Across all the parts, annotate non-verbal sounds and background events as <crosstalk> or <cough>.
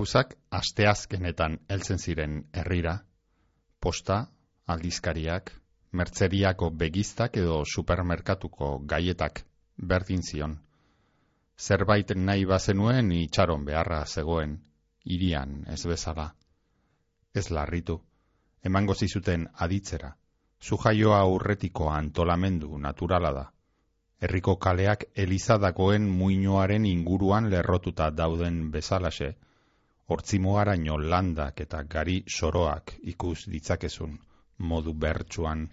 gauzak asteazkenetan heltzen ziren herrira, posta, aldizkariak, mertzeriako begiztak edo supermerkatuko gaietak berdin zion. Zerbait nahi bazenuen itxaron beharra zegoen, irian ez bezala. Ez larritu, emango zizuten aditzera, zujaioa aurretiko antolamendu naturala da. Herriko kaleak elizadakoen muinoaren inguruan lerrotuta dauden bezalase, hortzimugaraino landak eta gari soroak ikus ditzakezun modu bertsuan.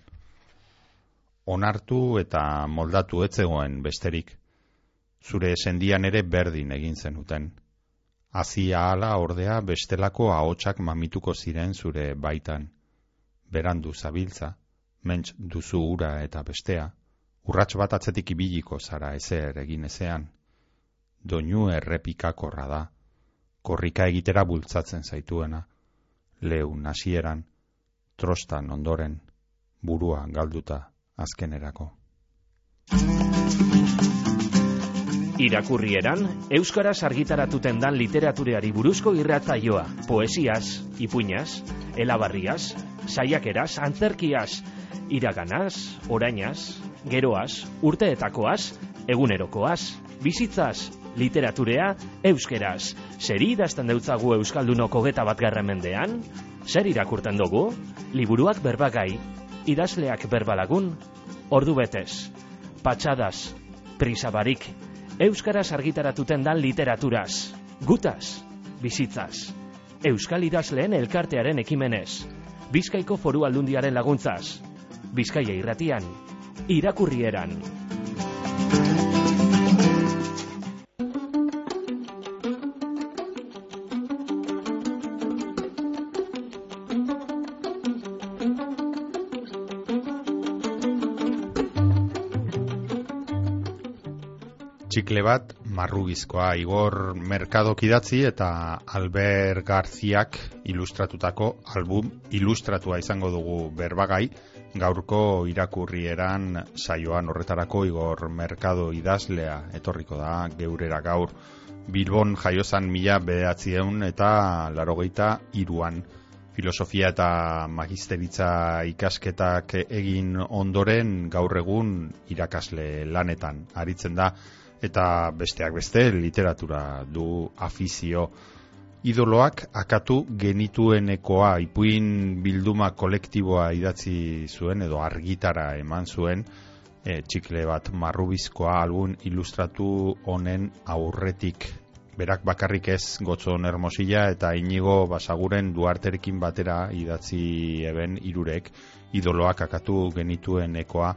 Onartu eta moldatu etzegoen besterik, zure sendian ere berdin egin zenuten. Azia ala ordea bestelako ahotsak mamituko ziren zure baitan. Berandu zabiltza, mentz duzu ura eta bestea, urrats bat atzetik ibiliko zara ezer egin ezean. Doinu errepikakorra da, korrika egitera bultzatzen zaituena, leu nasieran, trostan ondoren, burua galduta azkenerako. Irakurrieran, Euskaraz argitaratuten dan literatureari buruzko irrataioa, poesiaz, ipuñaz, elabarriaz, saiakeraz, antzerkiaz, iraganaz, orainaz, geroaz, urteetakoaz, egunerokoaz, bizitzaz, Literaturea, euskeraz. Zeri idazten deutzagu Euskaldunoko geta bat mendean? Zer irakurten dugu? Liburuak berbagai, idazleak berbalagun, ordu betez, patxadas, prisabarik, Euskaraz argitaratuten dan literaturaz, gutaz, bizitzaz, Euskal idazleen elkartearen ekimenez, Bizkaiko foru aldundiaren laguntzaz, Bizkaia irratian, irakurrieran. Txikle bat marrugizkoa. Igor Merkadok idatzi eta Albert Garziak ilustratutako album ilustratua izango dugu berbagai. Gaurko irakurrieran saioan horretarako Igor Merkado idazlea etorriko da geurera gaur. Bilbon jaiozan mila behatzieun eta larogeita iruan filosofia eta magisteritza ikasketak egin ondoren gaur egun irakasle lanetan aritzen da eta besteak beste literatura du afizio. Idoloak akatu genituenekoa ipuin bilduma kolektiboa idatzi zuen edo argitara eman zuen e, txikle bat marrubizkoa algun ilustratu honen aurretik. Berak bakarrik ez gotzon hermosila eta inigo basaguren duarterekin batera idatzi eben irurek idoloak akatu genituenekoa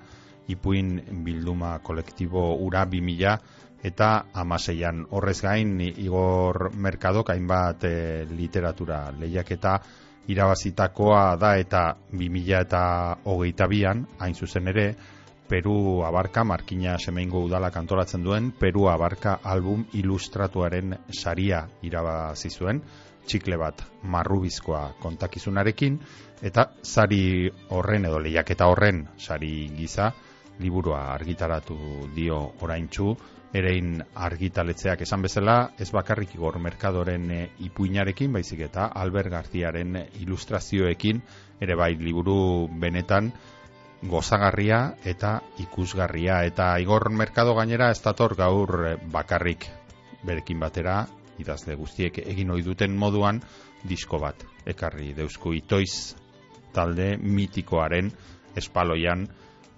ipuin bilduma kolektibo ura bimila eta amaseian. Horrez gain, Igor Merkadok hainbat e, literatura lehiaketa irabazitakoa da eta bimila eta hogeita bian, hain zuzen ere, Peru Abarka, Markina Semeingo Udala kantolatzen duen, Peru Abarka album ilustratuaren saria irabazi zuen, txikle bat marrubizkoa kontakizunarekin, eta sari horren edo lehiaketa horren sari giza, liburua argitaratu dio oraintzu erein argitaletzeak esan bezala ez bakarrik igor merkadoren e, ipuinarekin baizik eta Albert Garziaren ilustrazioekin. Ere bai liburu benetan gozagarria eta ikusgarria. Eta igor merkado gainera ez dator gaur eh, bakarrik. Berekin batera idazle guztiek egin ohi duten moduan disko bat ekarri deusku itoiz talde mitikoaren espaloian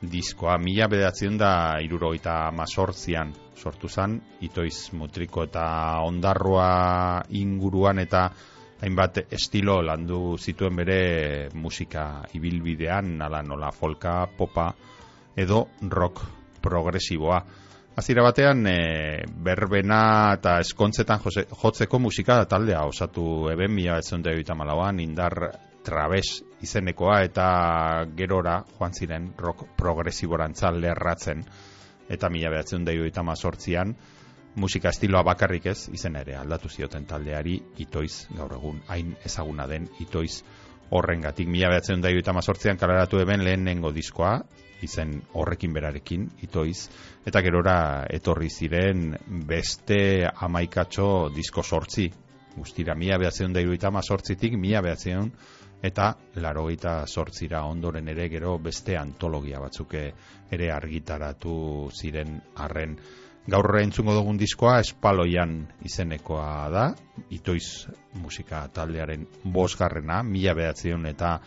diskoa mila bedatzen da irurogeita mazortzian sortu zen, itoiz mutriko eta ondarroa inguruan eta hainbat estilo landu zituen bere musika ibilbidean, nala nola folka, popa edo rock progresiboa. Azira batean, e, berbena eta eskontzetan jotzeko musika taldea osatu eben mila betzen indar trabes izenekoa eta gerora joan ziren rock progresiborantza lerratzen eta mila behatzen daio eta mazortzian musika estiloa bakarrik ez izen ere aldatu zioten taldeari itoiz gaur egun hain ezaguna den itoiz horrengatik. Mila behatzen daio eta mazortzian kalaratu eben lehenengo diskoa izen horrekin berarekin itoiz. Eta gerora etorri ziren beste amaikatxo disko sortzi. Guztira mila behatzeun da iruitama sortzitik mila behatzeun eta larogeita sortzira ondoren ere gero beste antologia batzuk ere argitaratu ziren arren gaur entzungo dugun diskoa espaloian izenekoa da itoiz musika taldearen bosgarrena mila behatzeun eta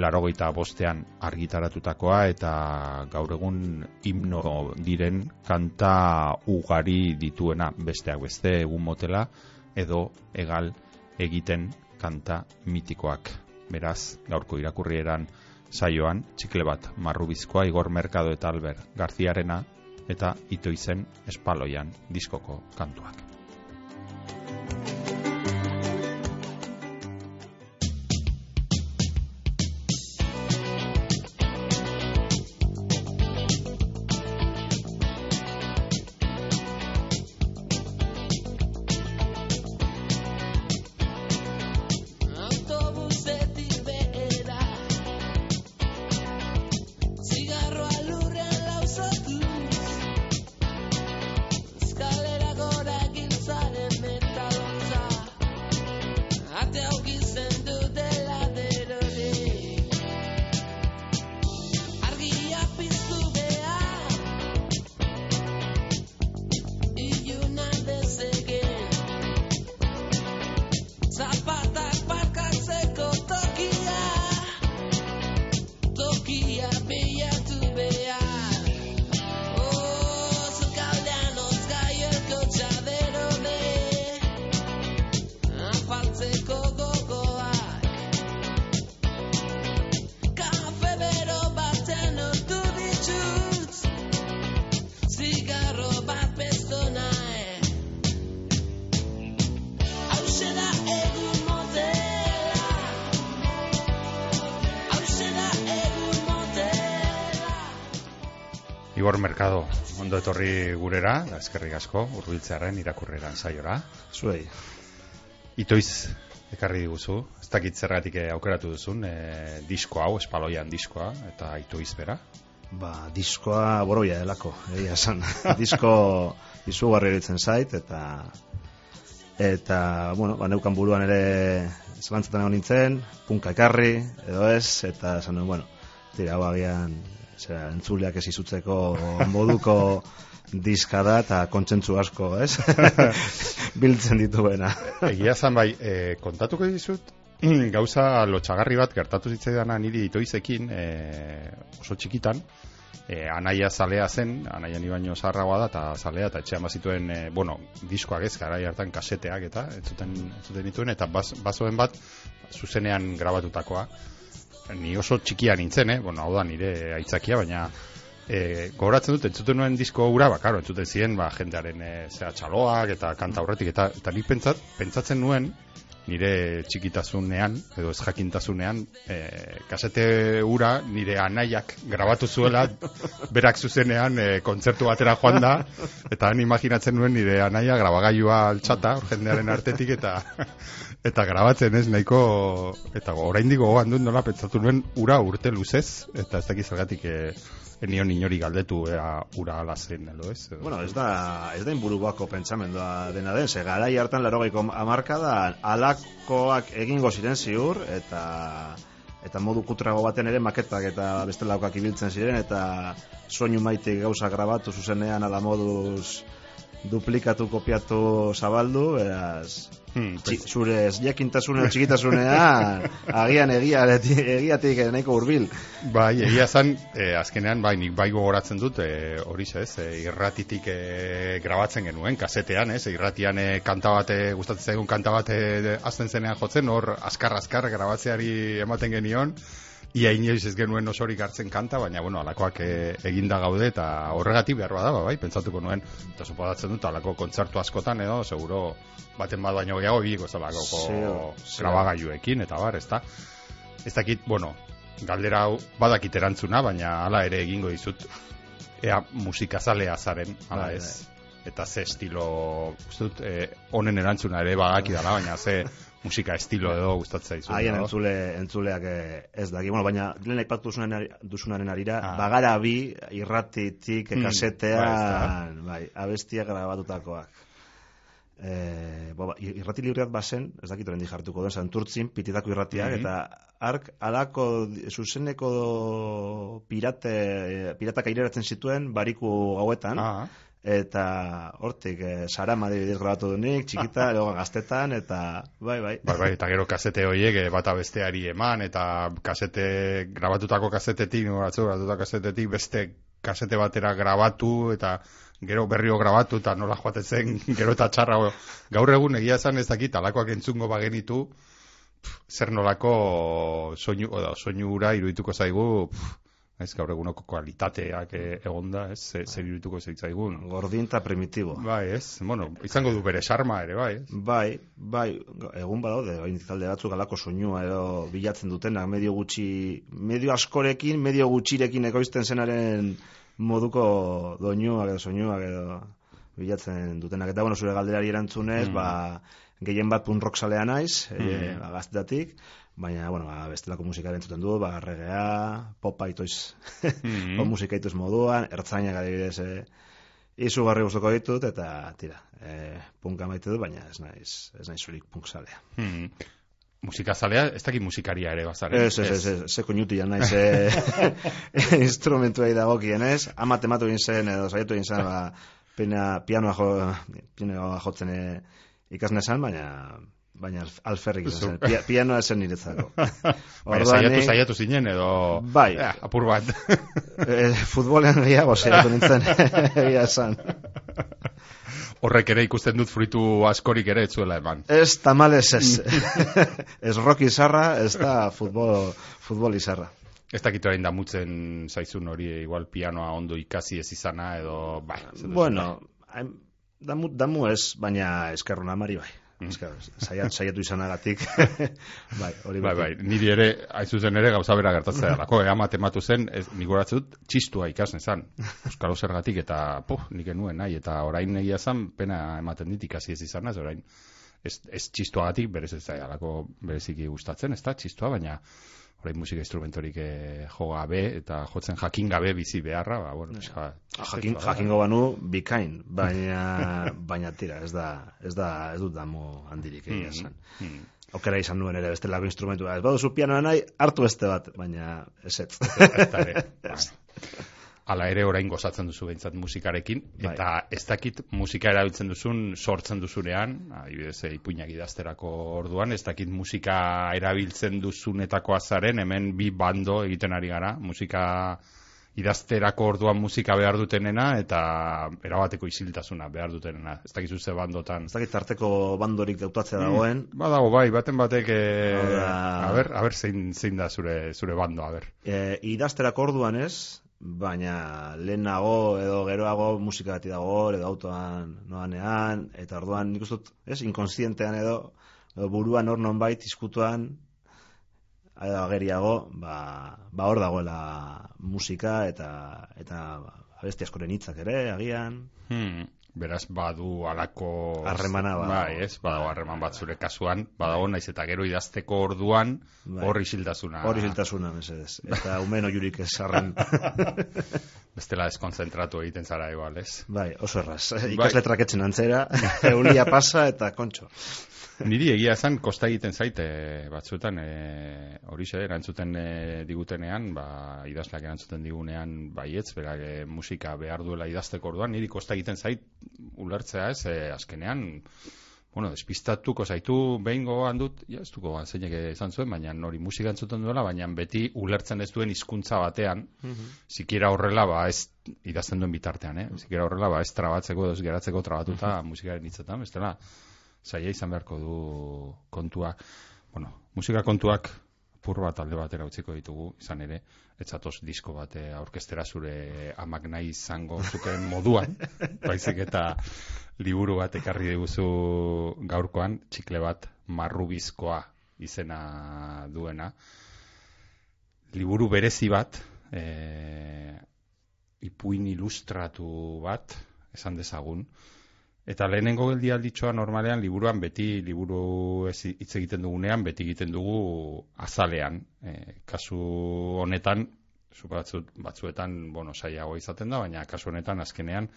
larogeita bostean argitaratutakoa eta gaur egun himno diren kanta ugari dituena besteak beste egun motela edo egal egiten kanta mitikoak. Beraz, gaurko irakurrieran saioan, txikle bat marrubizkoa Igor Merkado eta Albert Garziarena eta ito izen espaloian diskoko kantuak. Eskerrik asko, urbiltzearen irakurreran saiora. Zuei. Itoiz, ekarri diguzu, ez dakit zergatik aukeratu duzun, e, disko hau, espaloian diskoa, eta itoiz bera? Ba, diskoa boroia delako, egia esan. <laughs> Disko izugarri eritzen zait, eta eta, bueno, ba, neukan buruan ere zelantzaten egon nintzen, punka ekarri, edo ez, eta esan bueno, tira, hau agian zera, entzuleak ez izutzeko moduko <laughs> diska da eta kontsentsu asko, ez? <laughs> Biltzen dituena. Egia zan bai, e, kontatuko dizut, <clears throat> gauza lotxagarri bat gertatu zitzaidana niri itoizekin e, oso txikitan, e, anaia zalea zen, anaia ni baino zaharragoa da, eta zalea, eta etxean bazituen, e, bueno, diskoak ez, gara hartan kaseteak, eta entzuten, entzuten dituen, eta bazoen bat, zuzenean grabatutakoa, ni oso txikia nintzen, eh? Bueno, hau da nire aitzakia, baina e, gogoratzen dut, entzuten nuen disko ura, ba, karo, entzuten ziren, ba, jendearen e, zera txaloak eta kanta horretik, eta, eta nik pentsat, pentsatzen nuen, nire txikitasunean, edo ez jakintasunean, e, kasete ura nire anaiak grabatu zuela, <laughs> berak zuzenean e, kontzertu batera joan da, eta han imaginatzen nuen nire anaia grabagailua altxata, jendearen artetik, eta eta grabatzen ez nahiko eta oraindik gogoan dut nola pentsatu nuen ura urte luzez eta ez dakiz zergatik eh enion inori galdetu ea ura ala zen edo ez edo. bueno ez da ez da inburuako pentsamendua dena den se garai hartan 80ko hamarka da alakoak egingo ziren ziur eta eta modu kutrago baten ere maketak eta beste laukak ibiltzen ziren eta soinu maite gauza grabatu zuzenean ala moduz duplikatu kopiatu zabaldu eraz Hmm, zure ez jakintasune txikitasunean <laughs> agian egia egiatik nahiko hurbil. Bai, egia zan, eh, azkenean bai nik bai gogoratzen dut eh, hori ez, eh, irratitik eh, grabatzen genuen kasetean, ez, irratian eh, kanta bat eh, gustatzen zaigun kanta bat eh, azten zenean jotzen, hor askar askar grabatzeari ematen genion ia inoiz ez genuen osorik hartzen kanta, baina, bueno, alakoak e, eginda gaude, eta horregatik behar bada, bai, pentsatuko nuen, eta suposatzen dut, alako kontzertu askotan, edo, seguro, baten bat baino gehiago, egiko zelako grabagailuekin, eta bar, ez da. Ez dakit, bueno, galdera hau badakit erantzuna, baina hala ere egingo dizut, ea musikazalea zaren, hala bai, ez. Bai. Eta ze estilo, uste dut, eh, honen erantzuna ere bagaki dala, baina ze musika estilo edo gustatzen zaizu. Haien entzule, entzuleak eh, ez daki. Bueno, baina lehen aipatu duzunaren arira, ah. bagara bi irratitik mm, kasetean, bai, abestia grabatutakoak. e, bo, ba, irrati libreat bazen, ez dakit oraindik jartuko duen, santurtzin, pititako irratiak, Mhm. eta ark alako zuzeneko pirate, piratak aireratzen zituen bariku gauetan, Ah, eta hortik e, sarama adibidez grabatu dunik, txikita, <laughs> edo gaztetan, eta bai, bai. bai, bai, eta gero kasete horiek eh, bata besteari eman, eta kasete, grabatutako kasetetik, batzu, grabatutako kasetetik, beste kasete batera grabatu, eta gero berrio grabatu, eta nola joaten zen, <laughs> gero eta txarra, gaur egun egia esan ez dakit, alakoak entzungo bagenitu, pff, zer nolako soinu, oda, soinu ura irudituko zaigu, pff, ez gaur egunoko kualitateak eh, egonda, ez, zer, zer irudituko zaitzaigun. Gordin eta primitibo. Bai, ez, bueno, izango du bere sarma ere, bai, ez? Bai, bai, egun badaude, orain talde batzuk alako soinua edo bilatzen dutenak, medio gutxi, medio askorekin, medio gutxirekin ekoizten zenaren moduko doinuak edo soinuak edo bilatzen dutenak. Eta bueno, zure galderari erantzunez, Mm. ba, gehien bat punk rock salea naiz, Mm. e, ba, gaztetatik, baina, bueno, ba, bestelako musika entzuten du, ba, regea, popa itoiz, Mm. <laughs> pop musika itoiz moduan, ertzainak adibidez, e, izugarri gustoko ditut, eta, tira, e, punka maite dut, baina ez naiz, ez naiz zurik punk salea. Hmm. Musikazalea, ez dakit musikaria ere bazaren. Ez, ez, ez, ez, zeko niutia naiz e, <laughs> <laughs> instrumentuei dagokienez, ama tematu egin zen, edo saiatu egin zen, ba, pena, pianoa, jo, pianoa jotzen e, ikasne baina baina alf- alferrik izan zen. Pia, pianoa zen niretzako. <laughs> Baina saiatu, saiatu zinen, edo... Bai. Eh, apur bat. Eh, futbolean gehiago saiatu nintzen, <laughs> <laughs> egia esan. Horrek ere ikusten dut fruitu askorik ere etzuela eman. Ez tamales ez. ez rock izarra, ez da futbol, futbol izarra. Ez dakit orain damutzen zaizun hori igual pianoa ondo ikasi ez izana, edo... Bai, Bueno, damu, damu ez, baina eskerruna mari bai. Mm. Esker, saiat, saiatu izanagatik. <laughs> bai, hori Bai, bai, niri ere, hain zuzen ere, gauza bera gertatzea dalako, ea tematu zen, ez, nik horatzut, txistua ikasne zan, Euskalo zergatik, eta, puh, nik enuen nahi, eta orain egia zan, pena ematen dit ikasi ez izan, ez orain, ez, ez txistuagatik, berez ez zailako bereziki gustatzen, ez da, txistua, baina, orain musika instrumentorik eh, jo gabe, eta jotzen jakin gabe bizi beharra, ba, bueno, pixka, Jakin, jakingo banu bikain, <laughs> baina baina tira, ez da, ez da, ez dut damu handirik egia Mm, esan. mm. Aukera izan nuen ere bestelako instrumentua. Ez baduzu pianoa nahi, hartu beste bat, baina ere, bai. <laughs> Hala ere orain gozatzen duzu behintzat musikarekin, Bai. eta ez dakit musika erabiltzen duzun sortzen duzunean, adibidez, eh, ipuinak idazterako orduan, ez dakit musika erabiltzen duzunetako azaren, hemen bi bando egiten ari gara, musika idazterako orduan musika behar dutenena, eta erabateko isiltasuna behar dutenena. Ez dakit ze bandotan. Ez dakit tarteko bandorik dautatzea dagoen, Badago, bai, baten batek, eh, Hau da- a ber, a ber, zein, zein da zure, zure bando, a ber. e, idazterako orduan ez, baina lehenago edo geroago musika bati dago edo autoan noanean, eta orduan nik uste dut, ez, inkonsientean edo, edo buruan hor nonbait izkutuan, edo ageriago, ba, ba hor dagoela musika eta eta abesti askoren hitzak ere, agian. Hmm, beraz badu alako Harremana badago. bai, ez, badago harreman bat zure kasuan, badago naiz eta gero idazteko orduan Bai. hor isiltasuna. Hori ziltasuna, mesedez. Eta umen oiurik ez arren. <laughs> Bestela deskonzentratu egiten zara igual, ez? bai, oso erraz. Ikasletrak etzen antzera, <laughs> eulia pasa eta kontxo. Niri egia esan kosta egiten zaite batzuetan e, horixe erantzuten e, digutenean, ba, idazleak erantzuten digunean baietz, berak e, musika behar duela idazteko orduan, niri kosta egiten zait ulertzea ez, e, azkenean bueno, despistatuko zaitu behin gogoan dut, ja, ez duko zeinek izan zuen, baina hori musika entzuten duela, baina beti ulertzen ez duen hizkuntza batean, sikiera horrela, ba, ez idazten duen bitartean, eh? Sikiera horrela, ba, ez trabatzeko, ez geratzeko trabatuta musikaren hitzetan, bestela, zaila izan beharko du kontua. Bueno, musika kontuak pur bat alde batera utziko ditugu, izan ere, etzatoz disko bat eh, aurkestera zure amak nahi izango zuken moduan, <laughs> baizik eta liburu bat ekarri diguzu gaurkoan, txikle bat marrubizkoa izena duena. Liburu berezi bat, e, ipuin ilustratu bat, esan dezagun, Eta lehenengo geldi alditxoa normalean liburuan beti liburu hitz egiten dugunean beti egiten dugu azalean. E, kasu honetan zu batzut, batzuetan bueno, saiago izaten da, baina kasu honetan azkenean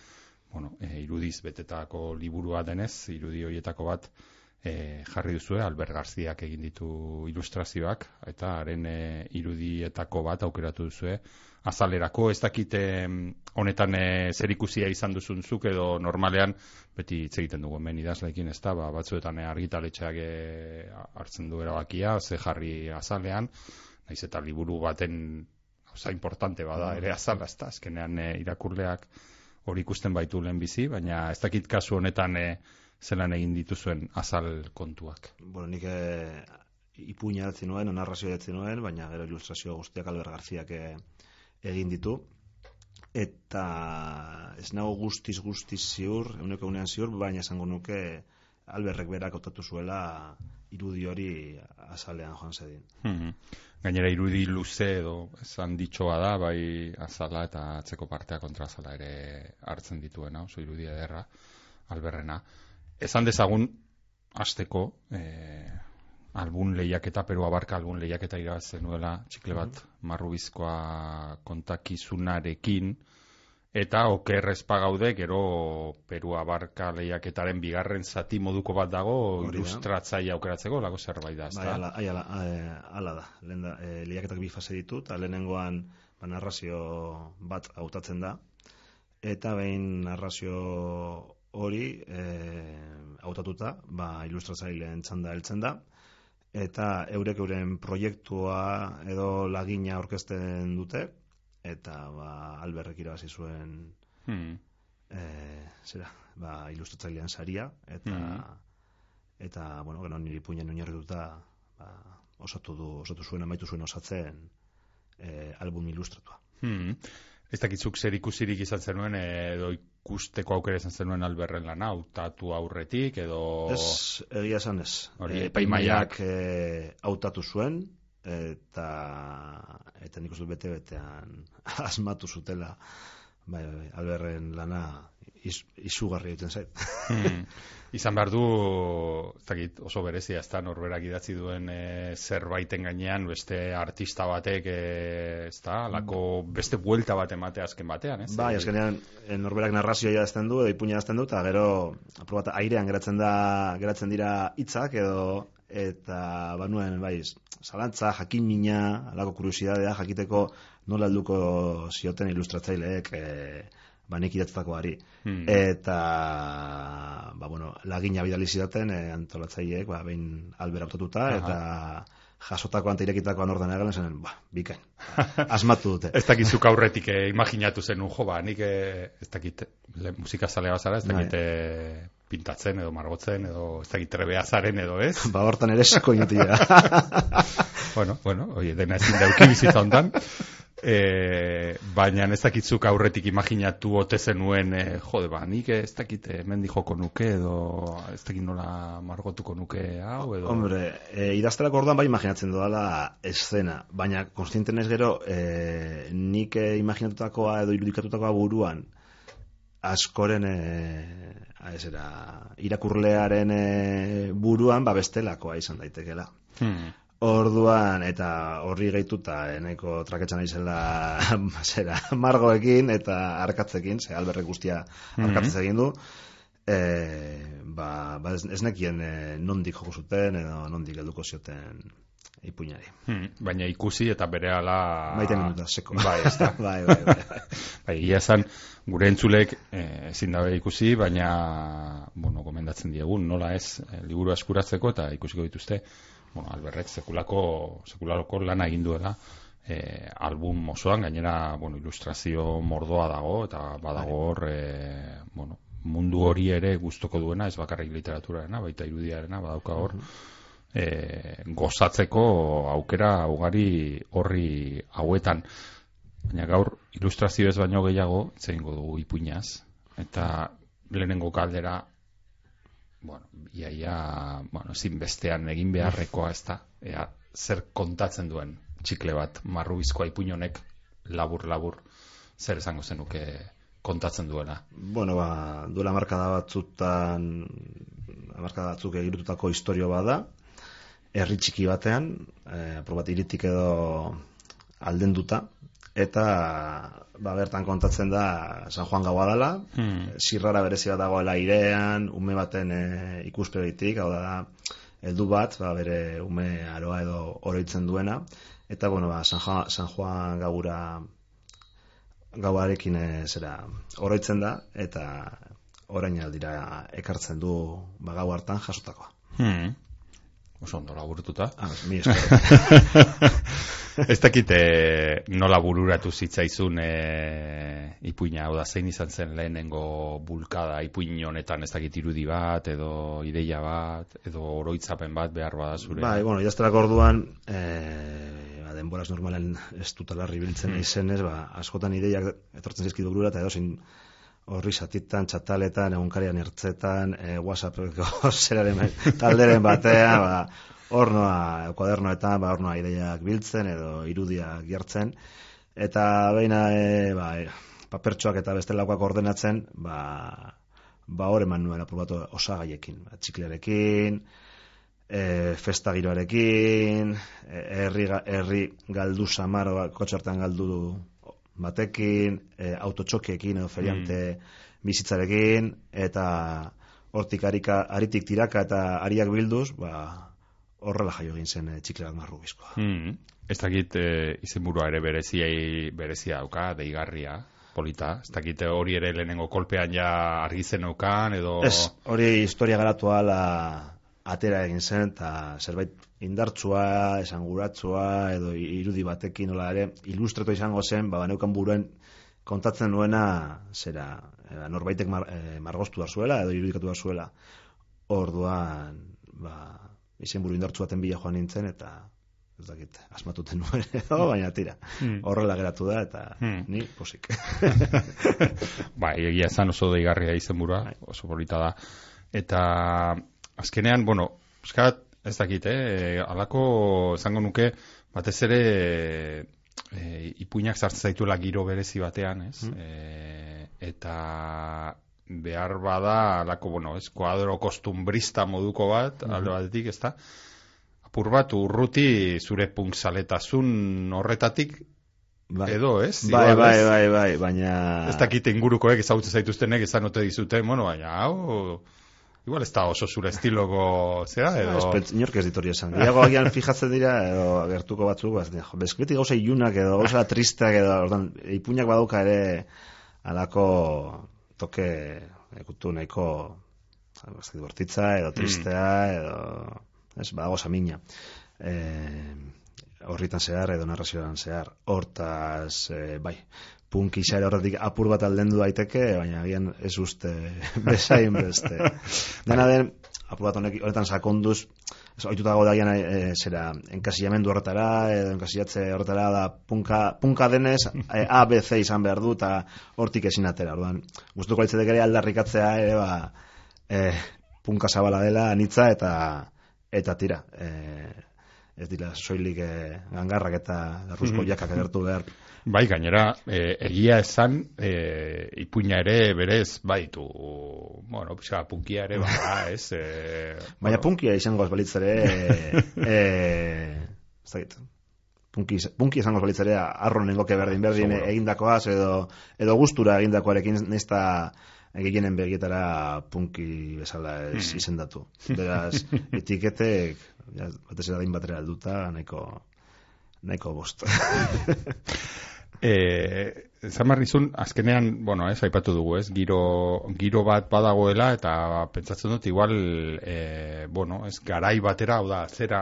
bueno, e, irudiz betetako liburua denez, irudi horietako bat e, jarri duzue, Albert Garziak egin ditu ilustrazioak, eta haren e, irudietako bat aukeratu duzue, azalerako, ez dakite honetan e, zer ikusia izan duzun zuk edo normalean, beti hitz egiten dugu, men idazlekin ez da, ba, batzuetan e, argitaletxeak e, hartzen du erabakia, ze jarri azalean, naiz eta liburu baten oza, importante bada ere azala, ez da, azkenean e, irakurleak hori ikusten baitu lehen bizi, baina ez dakit kasu honetan e, zelan egin dituzuen azal kontuak. Bueno, nik e, ipuña altzen nuen, narrazio altzen nuen, baina gero ilustrazio guztiak Albert Garziak e, egin ditu. Eta ez nago guztiz guztiz ziur, eguneko egunean ziur, baina esango nuke Alberrek berak otatu zuela irudi hori azalean joan zedin. Mm Gainera irudi luze edo esan ditxoa da, bai azala eta atzeko partea kontra azala ere hartzen dituena, oso irudi ederra, alberrena. Esan dezagun, azteko, e, albun lehiaketa, peru abarka albun lehiaketa irabazen nuela, txikle bat, mm -hmm. marrubizkoa kontakizunarekin, eta okerrez pagaude, gero Peru abarka lehiaketaren bigarren zati moduko bat dago ilustratzaia aukeratzeko, lago zerbait da, bai, ala, ala, ala da, lehen da, e, lehiaketak bi fase ditu, eta lehenengoan ba, narrazio bat hautatzen da, eta behin narrazio hori e, hautatuta, ba, ilustratzaileen txanda heltzen da, eta eurek euren proiektua edo lagina orkesten dute, eta ba, alberrek irabazi zuen hmm. e, zera, ba, ilustratzailean saria eta hmm. eta, bueno, gero niri puinen oinarrituta ba, osatu du, osatu zuen amaitu zuen osatzen e, album ilustratua hmm. Ez dakitzuk zer ikusirik izan zenuen edo ikusteko aukera izan zenuen alberren lana, hautatu aurretik edo... Ez, egia esan ez. Hori, e, paimaiak e, hautatu zuen, eta eta nik uste bete betean <laughs> asmatu zutela bai, bai, bai, alberren lana iz, izugarri egiten zait hmm. <laughs> izan behar du zakit, oso berezia ez da norberak idatzi duen e, zerbaiten gainean beste artista batek e, ez da, lako beste buelta bat emate azken batean ez? bai, azkenean e, norberak narrazioa idazten du edo ipuña idazten du eta gero aprobata, airean geratzen da geratzen dira hitzak edo eta banuen bai zalantza, jakin mina, alako kuriosidadea, jakiteko nola alduko zioten ilustratzaileek e, banek idatztakoari. Hmm. Eta, ba, bueno, lagina bidali zidaten e, antolatzaileek, ba, behin albera autotuta, eta jasotako ante irekitako anorden egalen zen, ba, bikain. <laughs> Asmatu dute. ez dakizuk aurretik eh, imaginatu zen un jo, ba, nik eh, ez dakit le, musika zale bazara, ez dakit eh, pintatzen edo margotzen edo ez dakit trebea zaren edo ez. <laughs> ba, hortan ere esako <laughs> bueno, bueno, oie, dena ezin dauki bizitza hontan. E, baina ez dakitzuk aurretik imaginatu ote zenuen e, jode ba, nik ez dakit hemen joko nuke edo ez dakit nola margotuko nuke hau edo Hombre, e, idazterak orduan bai imaginatzen doala escena, baina konstienten ez gero e, nik e, imaginatutakoa edo irudikatutakoa buruan askoren e, era, irakurlearen e, buruan ba bestelakoa izan daitekela hmm. Orduan, eta horri gehituta, eneko traketxan aizela, zera, <laughs> margoekin eta arkatzekin, ze alberrek guztia mhm. arkatzez egin du, e, ba, ba ez, ez nekien e, nondik joko zuten, edo nondik helduko zioten ipuñari. Hmm, baina ikusi eta bere ala... Maiten dut seko. Bai, ez da. <laughs> bai, bai, bai. <laughs> bai. ia zan, gure entzulek eh, ezin dabe ikusi, baina, bueno, gomendatzen diegun, nola ez, liburu askuratzeko eta ikusiko dituzte, bueno, alberrek sekulako, sekularoko lana egin duela, e, album osoan, gainera, bueno, ilustrazio mordoa dago, eta badago hor, e, bueno, mundu hori ere gustoko duena, ez bakarrik literaturarena, baita irudiarena, badauka hor, e, gozatzeko aukera ugari horri hauetan. Baina gaur, ilustrazio ez baino gehiago, zein dugu ipuinaz, eta lehenengo kaldera bueno, ia, ia, bueno, zin bestean egin beharrekoa ez da, ea, zer kontatzen duen txikle bat, marrubizkoa ipuñonek, labur-labur, zer esango zenuke kontatzen duena. Bueno, ba, duela markada batzutan, markada batzuk egirututako historio bada, herri txiki batean, e, aprobat iritik edo aldenduta, eta ba, bertan kontatzen da San Juan gaua dela, Hmm. zirrara berezi bat dagoela airean, ume baten e, ikuspegitik, hau da, heldu bat, ba, bere ume aroa edo oroitzen duena, eta bueno, ba, San, Juan, San Juan gaura gauarekin e, zera oroitzen da, eta orain aldira ekartzen du ba, gau hartan jasotakoa. Hmm. Oso ondo laburtuta. Ah, mi esker. <laughs> Ez dakit eh, nola bururatu zitzaizun eh, ipuina, hau da, zein izan zen lehenengo bulkada ipuin honetan ez dakit irudi bat, edo ideia bat, edo oroitzapen bat behar bada zure. Bai, bueno, idazterak orduan, e, ba, denboraz normalen ez dutalarri biltzen Hmm. izenez, ba, askotan ideiak etortzen zizkidu burura, eta edozein horri satitan, txataletan, egunkarian ertzetan, e, whatsappeko <laughs> zeraren talderen batean, ba, hornoa, kuadernoetan, ba, hornoa ideiak biltzen edo irudiak jartzen, eta beina, e, ba, e, papertxoak eta bestelakoak ordenatzen, ba, ba hor eman nuen aprobatu osagaiekin, ba, txiklearekin, e, festa giroarekin, herri, herri galdu samar, ba, kotxartan galdu batekin, e, autotxokiekin edo feriante bizitzarekin, eta hortik arika, aritik tiraka eta ariak bilduz, ba, horrela jaio egin zen e, txikleak marrubizkoa. Hmm. Ez dakit eh, izenburua ere berezia, berezia dauka, deigarria, polita. Ez dakit hori ere lehenengo kolpean ja argi zen edo... Ez, hori historia garatu ala atera egin zen, eta zerbait indartsua, esanguratsua, edo irudi batekin, nola ere, ilustratu izango zen, ba, neukan buruen kontatzen nuena, zera, eh, norbaitek mar, eh, margostu da zuela, edo irudikatu da zuela. Orduan, ba, izen buru indartsu baten bila joan nintzen, eta ez dakit, asmatuten <laughs> nuen edo, baina tira. Hmm. Horrela geratu da, eta Hmm. ni posik. <laughs> <laughs> Ba, egia esan oso deigarria izenburua, Bai. oso polita da. Eta azkenean, bueno, eskat, ez dakit, eh, alako esango nuke, batez ere e, ipuinak sartzen zaituela giro berezi batean, ez? Mm. E, eta behar bada, alako, bueno, ez, kuadro kostumbrista moduko bat, alde batetik, ez da? Apur bat, urruti zure punksaletasun horretatik, Bai. edo, ez? Bai, Igual, bai, bai, bai, baina... Ez dakite ingurukoek ezagutzen zaituztenek esan ote dizute, bueno, baina hau igual ez da oso zure estiloko zera edo Ez, pets, inork ez ditori esan. Gehiago agian fijatzen dira, edo gertuko batzuk, baz, jo, beti gauza ilunak edo gauza <laughs> tristeak edo, ordan, ipuinak badauka ere alako toke ekutu nahiko ez bortitza edo tristea edo ez, badago samina. Eh, horritan zehar edo narrazioan zehar. Hortaz, eh, bai, punk izare horretik apur bat aldendu daiteke, baina agian ez uste <laughs> bezain beste. Dena den, apur bat honek, horretan sakonduz, ez ohituta dago dagian e, zera, enkasillamendu horretara, edo enkasillatze horretara da punka, punka denez, e, A, B, C izan behar du, eta hortik ezin atera. Orduan, gustuko litzetek ere aldarrikatzea ere, ba, e, punka zabala dela, anitza, eta eta tira. E, ez dira soilik e, gangarrak eta larruzko jakak agertu behar. Bai gainera e, egia esan e, ipuina ere berez baitu bueno, pixka, punkia ere ba, <laughs> ez e, Baina bueno, punkia izango ez balitz ere, e, <laughs> e, ez dakit, punki, punki izango ez balitz ere, arro nengoke berdin berdin Seguro. egindakoaz, edo, edo gustura egindakoarekin nesta gehienen begietara punki bezala ez Hmm. izendatu. <laughs> Beraz, etiketek, batez edadin batera alduta, nahiko, nahiko bost. E, zamarrizun, azkenean, bueno, ez, aipatu dugu, ez, giro, giro bat badagoela, eta pentsatzen dut, igual, e, bueno, ez, garai batera, hau da, atzera,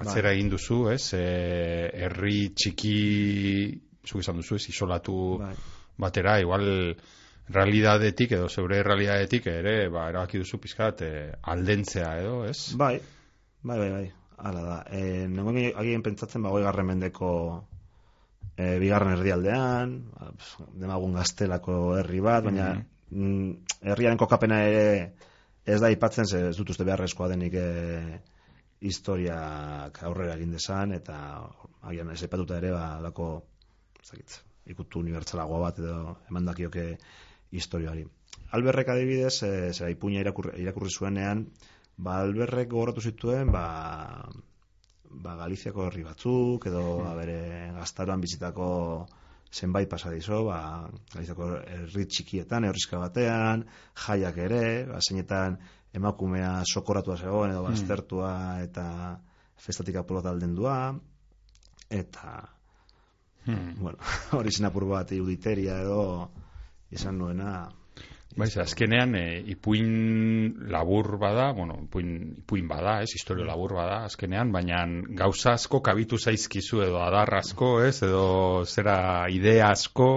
atzera egin duzu, ez, e, herri txiki, zuk esan duzu, ez, isolatu bai. batera, igual, realidadetik, edo zeure realidadetik ere, ba, erabaki duzu pizkat, e, aldentzea, edo, ez? Bai, bai, bai, bai. Hala da. E, nengoen agien pentsatzen, ba, garren mendeko e, bigarren erdialdean, ba, demagun gaztelako herri bat, baina mm, herriaren kokapena ere ez da ipatzen, ze ez dut uste beharrezkoa denik e, historiak aurrera egin desan, eta agian ez aipatuta ere, ba, lako, ez dakit, ikutu unibertsalagoa bat edo emandakioke historioari. Alberrek adibidez, e, zera ipuña irakurri, irakurri zuenean, ba, Alberrek gogoratu zituen, ba, ba, Galiziako herri batzuk, edo ba, bere gaztaroan bizitako zenbait pasadizo, ba, gaizako herri txikietan, herrizka batean, jaiak ere, ba, zeinetan emakumea sokoratua zegoen edo Hmm. baztertua eta festatik apurot alden dua, eta, Hmm. bueno, <laughs> hori zen apur bat iruditeria edo izan nuena, Baiz, azkenean, e, ipuin labur bada, bueno, ipuin, ipuin bada, ez, historio labur bada, azkenean, baina gauza asko kabitu zaizkizu edo adar asko, ez, edo zera idea asko,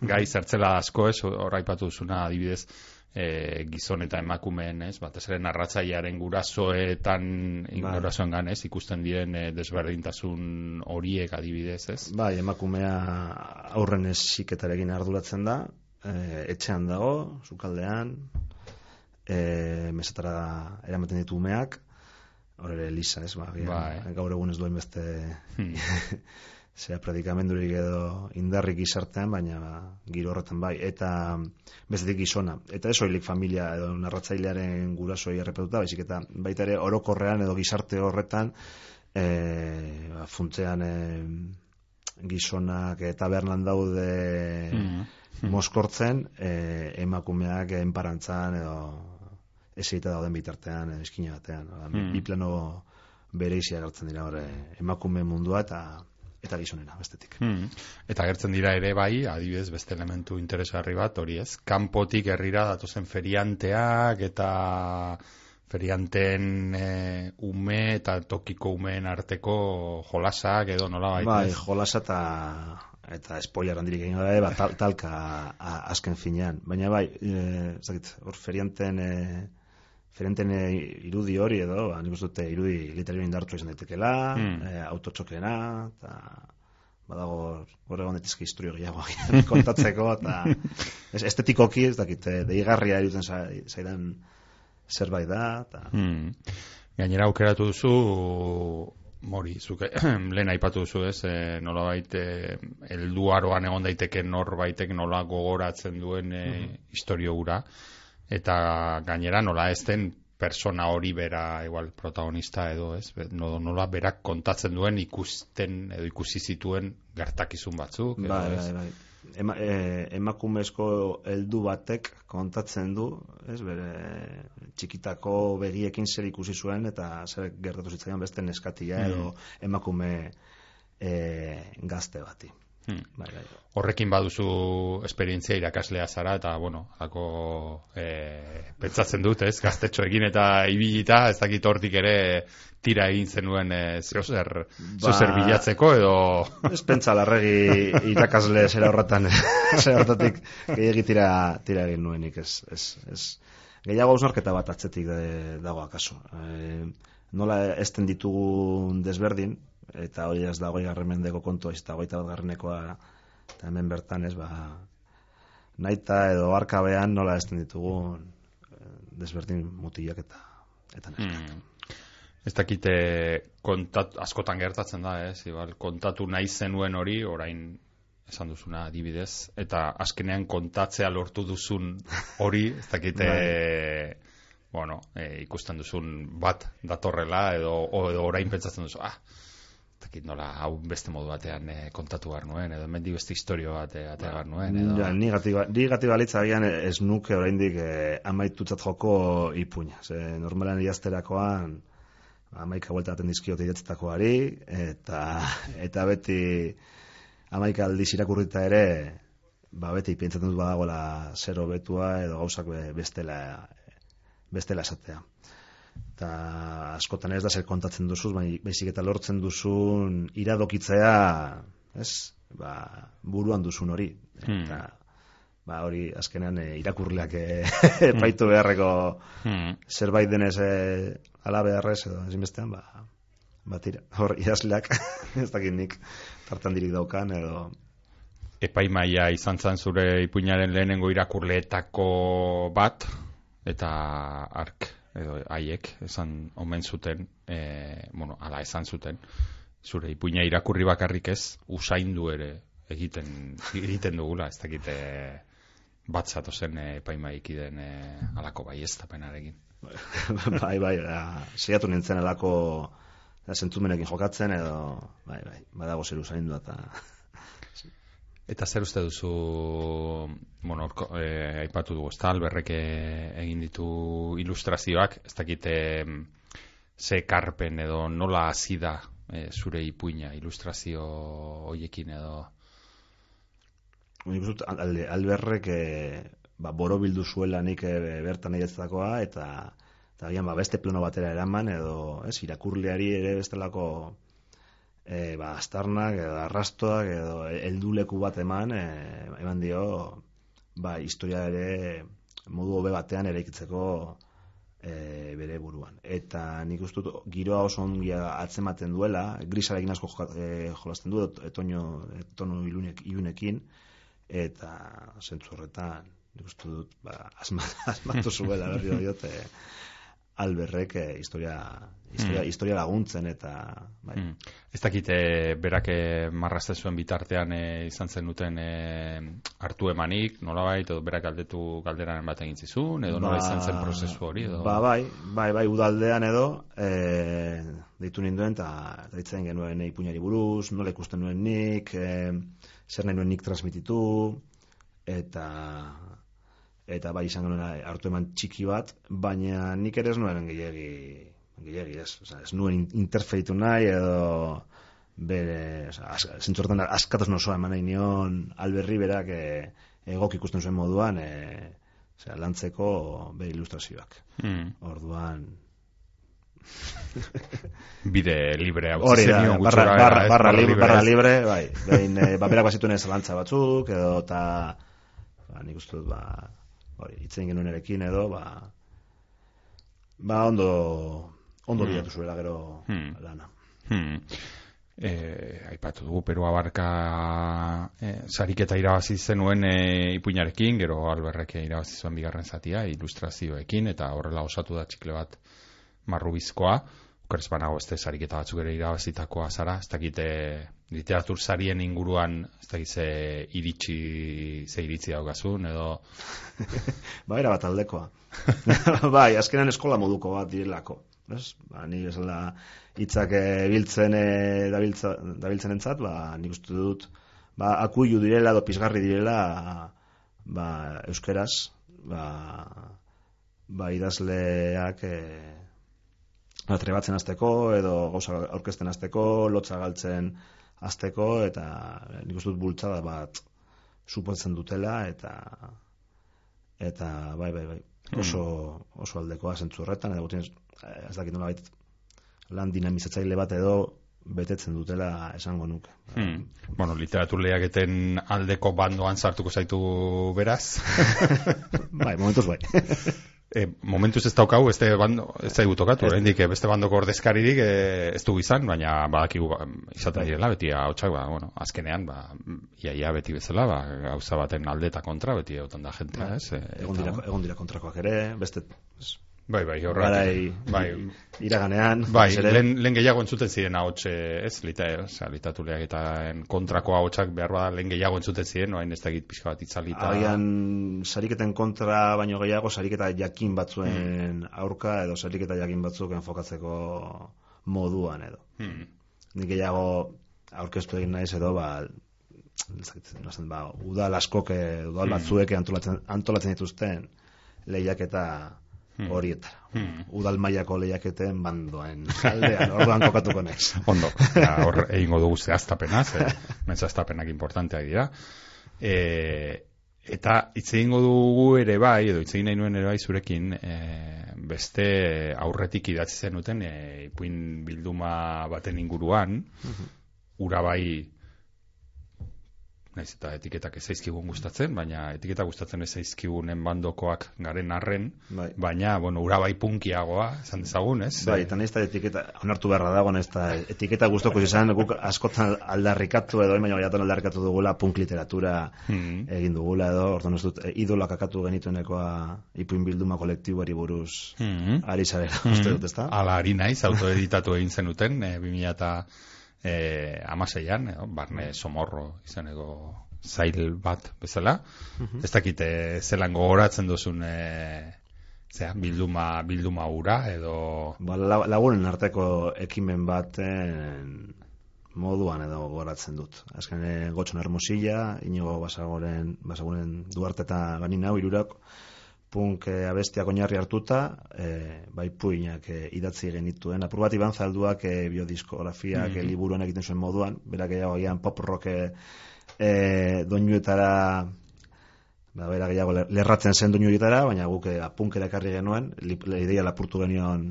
gai zertzela asko, ez, hor aipatu duzuna adibidez, e, gizon eta emakumeen, ez, batez ere narratzailearen gurasoetan, Bai. gurasoen ganez, ikusten diren e, desberdintasun horiek adibidez, ez? Bai, emakumea aurren esiketarekin arduratzen da, e, etxean dago, sukaldean, e, mesetara eramaten ditu umeak, hor ere lisa, ez, ba, Bai. gaur egun ez duen beste Hmm. <laughs> zera predikamendurik edo indarrik gizartean, baina ba, giro horretan bai, eta bestetik gizona. Eta ez soilik familia edo narratzailearen gurasoi errepetuta, baizik eta baita ere orokorrean edo gizarte horretan e, ba, funtzean e, gizonak tabernan daude Mm. Moskortzen, e, emakumeak enparantzan edo eseita dauden bitartean, e, eskina batean. Ba, Mm. Bi plano bereizia gartzen dira hor, e, emakume mundua eta eta gizonena bestetik. Hmm. Eta gertzen dira ere bai, adibidez beste elementu interesgarri bat, hori ez, kanpotik herrira datozen ferianteak eta ferianten e, ume eta tokiko umeen arteko jolasak edo nola Bai, baita. jolasa eta eta spoiler handirik egin gabe, ba, tal, talka a, azken finean. Baina bai, e, ez dakit, hor ferianten e, ferianten e, irudi hori edo, ba, nik uste irudi literari indartu izan daitekela, Hmm. e, autotxokena, eta badago hor egon daitezke historio gehiago <laughs> kontatzeko, eta <laughs> ez, estetikoki ez dakit, e, deigarria irutzen za- zaidan zerbait da, eta Hmm. Gainera aukeratu duzu Mori, zuke, <clears throat> lehen aipatu duzu ez, e, nola baite, elduaroan egon daiteke norbaitek nola gogoratzen duen e, historio gura, eta gainera nola ez den persona hori bera, igual, protagonista edo, ez, nola berak kontatzen duen ikusten edo ikusi zituen gertakizun batzuk, edo, Bai, ez? bai, bai. Ema, e, emakumezko heldu batek kontatzen du, ez, bere txikitako begiekin zer ikusi zuen eta zer gertatu zitzaion beste neskatia edo emakume e, gazte bati. Hmm. Bai, bai. horrekin baduzu esperientzia irakaslea zara eta bueno, ako e, pentsatzen dut, ez, gaztetxoekin eta ibilita, ez dakit hortik ere tira egin zenuen e, zeozer, zeozer bilatzeko edo Ez pentsa larregi irakasle zera horretan, <laughs> zera horretatik gehiagi tira, tira egin nuenik, ez, ez, ez. Gehiago hausnarketa bat atzetik dago akaso. E, nola esten ditugun desberdin, eta hori ez da hogei garremendeko kontua, ez da hogeita bat garrenekoa, eta hemen bertan ez, ba, naita edo arkabean nola esten ditugun eh, desberdin mutilak eta eta neskak. Hmm. Ez dakite kontat, askotan gertatzen da, ez, igual, kontatu nahi zenuen hori, orain esan duzuna adibidez, eta azkenean kontatzea lortu duzun hori, ez dakite, bueno, e, ikusten duzun bat datorrela, edo, edo orain pentsatzen duzu, ah, ez dakit nola, hau beste modu batean e, kontatu behar nuen, edo mendik beste historio bat e, atea behar nuen, edo... Ja, ni gatiba, ni agian ez nuke oraindik eh, amaitutzat joko ipuña. Ze normalan idazterakoan amaika buelta aten dizkiot idatzetakoari, eta, eta beti amaika aldiz irakurrita ere, ba beti pentsatzen dut badagoela zero betua edo gauzak be- bestela, bestela esatea. Eta askotan ez da zer kontatzen duzu, bai- baizik eta lortzen duzun iradokitzea, ez? Ba, buruan duzun hori. Eta, ba, hori azkenean e, irakurleak e, epaitu beharreko Hmm. zerbait denez e, ala beharrez edo ezinbestean, ba, ba tira, hor idazleak, <laughs> ez dakit nik tartan dirik daukan edo epaimaia izan zen zure ipuinaren lehenengo irakurleetako bat, eta ark, edo haiek, esan omen zuten, e, bueno, ala esan zuten, zure ipuina irakurri bakarrik ez, usaindu ere egiten, egiten dugula, ez dakite bat zatozen e, epaimaikiden e, alako bai ez tapenarekin. bai, bai, da, saiatu nintzen alako da, zentzumenekin jokatzen edo bai, bai, badago zer usaindu eta Eta zer uste duzu, bueno, orko, e, aipatu dugu, ez da, alberrek egin ditu ilustrazioak, ez dakite ze karpen edo nola hasi da e, zure ipuina ilustrazio hoiekin edo? Nik uste alde, alberrek e, ba, boro bildu zuela nik e, bertan egitzakoa eta eta gian ba, beste plano batera eraman edo ez, irakurleari ere bestelako e, ba, astarnak edo arrastoak edo helduleku bat eman e, eman dio ba, historia ere modu hobe batean ere ikitzeko e, bere buruan. Eta nik uste dut giroa oso ongia atzematen duela, grisarekin asko jolasten du, etoño, etono ilunek, ilunekin, eta zentzu horretan nik uste dut ba, <laughs> asmatu zuela berri diote alberrek eh, historia, historia, mm. historia laguntzen eta bai. Mm. Ez dakite berak marrazten zuen bitartean e, izan zen duten e, hartu emanik, nola bai, edo berak aldetu galderan bat egin zizun, edo ba, nola izan zen prozesu hori, edo? Ba, bai, bai, bai, udaldean edo, e, deitu ninduen, eta ditzen genuen ipuñari buruz, nola ikusten nuen nik, e, zer nahi nuen nik transmititu, eta eta bai izan genuen hartu eman txiki bat, baina nik ere ez nuen gehiagi, gehiagi ez, oza, ez nuen interfeitu nahi edo bere, zentzortan askatuz nosoa eman nahi nion alberri berak e, egok ikusten zuen moduan e, lantzeko bere ilustrazioak. Hmm. Orduan, <laughs> bide libre hau. Hori da, barra, barra, barra, libre, barra libre bai, behin, <laughs> e, ba, berak bazituen ez lantza batzuk edo eta ba, nik uste dut ba, hori, itzen genuen erekin edo ba, ba ondo ondo hmm. bilatu zuela gero hmm. lana hmm. Eh, aipatu dugu Peru abarka eh, sariketa irabazi zenuen eh, ipuinarekin, gero alberrek irabazi zuen bigarren zatia, ilustrazioekin, eta horrela osatu da txikle bat marrubizkoa, okeres banago ez sariketa batzuk ere irabazitakoa zara, ez dakite literatur sarien inguruan, ez dakit iritsi, ze iritzi daugazun, edo... <laughs> ba, era bat aldekoa. <laughs> bai, azkenan eskola moduko bat direlako. Ez? Ba, ni esala hitzak biltzen dabiltzen entzat, ba, nik uste dut, ba, akuilu direla, edo pizgarri direla, ba, euskeraz, ba, ba idazleak e, atrebatzen azteko edo gauza aurkezten azteko, lotza galtzen azteko eta nik uste dut bultzada bat supotzen dutela eta eta bai bai bai hmm. oso, oso aldekoa zentzu horretan edo gutien ez dakit nola lan dinamizatzaile bat edo betetzen dutela esango nuke. Hmm. Bueno, literatur lehiaketen aldeko bandoan sartuko zaitu beraz. <laughs> bai, momentuz bai. <laughs> E, momentuz ez daukau, ez bando, ez da tokatu, ez eh, beste bandoko ordezkaririk e, ez du izan, baina badakigu ba, izaten direla, beti hautsak, ba, bueno, azkenean, ba, iaia beti bezala, ba, gauza baten alde eta kontra, beti egotan da jentea, bai. ez? E, egon, dira, egon dira kontrakoak ere, beste, Bai, bai, horretik. Bai, iraganean. Bai, lehen, lehen gehiago entzuten ziren ahots, ez, lita, oza, litatuleak eta kontrako ahotsak behar bada lehen gehiago entzuten ziren, noain ez da egit pixka bat itzalita. Agian, sariketen kontra baino gehiago, sariketa jakin batzuen hmm. aurka, edo sariketa jakin batzuk enfokatzeko moduan, edo. Hmm. Nik gehiago aurkeztu egin naiz, edo, ba, nazen, ba, udal askok, udal hmm. batzuek antolatzen, antolatzen dituzten lehiak eta hmm. Horietara. Hmm. Udal mailako lehiaketen bandoen aldean, orduan kokatuko naiz. <laughs> Ondo, ja, hor egingo dugu zehaztapena, ze, zehaztapenak importanteak dira. E, eta hitz egingo dugu ere bai, edo hitz egin nahi nuen ere bai zurekin, e, beste aurretik idatzi zenuten, e, ipuin bilduma baten inguruan, hmm. ura bai naiz eta etiketak ez zaizkigun gustatzen, baina etiketa gustatzen ez zaizkigunen bandokoak garen arren, bai. baina, bueno, ura bai punkiagoa, esan dezagun, ez? Bai, eta nahizta etiketa, onartu beharra dago, nahizta etiketa gustoko izan, guk askotan aldarrikatu edo, baina gaiatan aldarrikatu dugula, punk literatura hmm. egin dugula edo, orduan ez dut, e, idolak akatu genituenekoa ipuin bilduma kolektiboari buruz, hmm. ari zarela, hmm. uste dut, ezta? Ala, ari naiz, autoeditatu egin zenuten, e, 2000 eta e, amaseian, e, barne somorro izaneko zail bat bezala. Mhm. Ez dakite zelan gogoratzen duzun e, zera, bilduma, bilduma ura edo... Ba, lagunen arteko ekimen baten moduan edo goratzen dut. Azken e, gotxon hermosilla, inigo basagoren, basagoren duarte eta ganin hau irurak, punk e, abestiak oinarri hartuta, e, bai puinak e, idatzi genituen. Apur bat iban zalduak e, biodiskografiak, mm -hmm. liburuan egiten zuen moduan, berak gehiago pop rock e, e, doinuetara ba, bera gehiago lerratzen zen doinuetara, baina guk e, punkera ekarri genuen, li, ideia lapurtu genion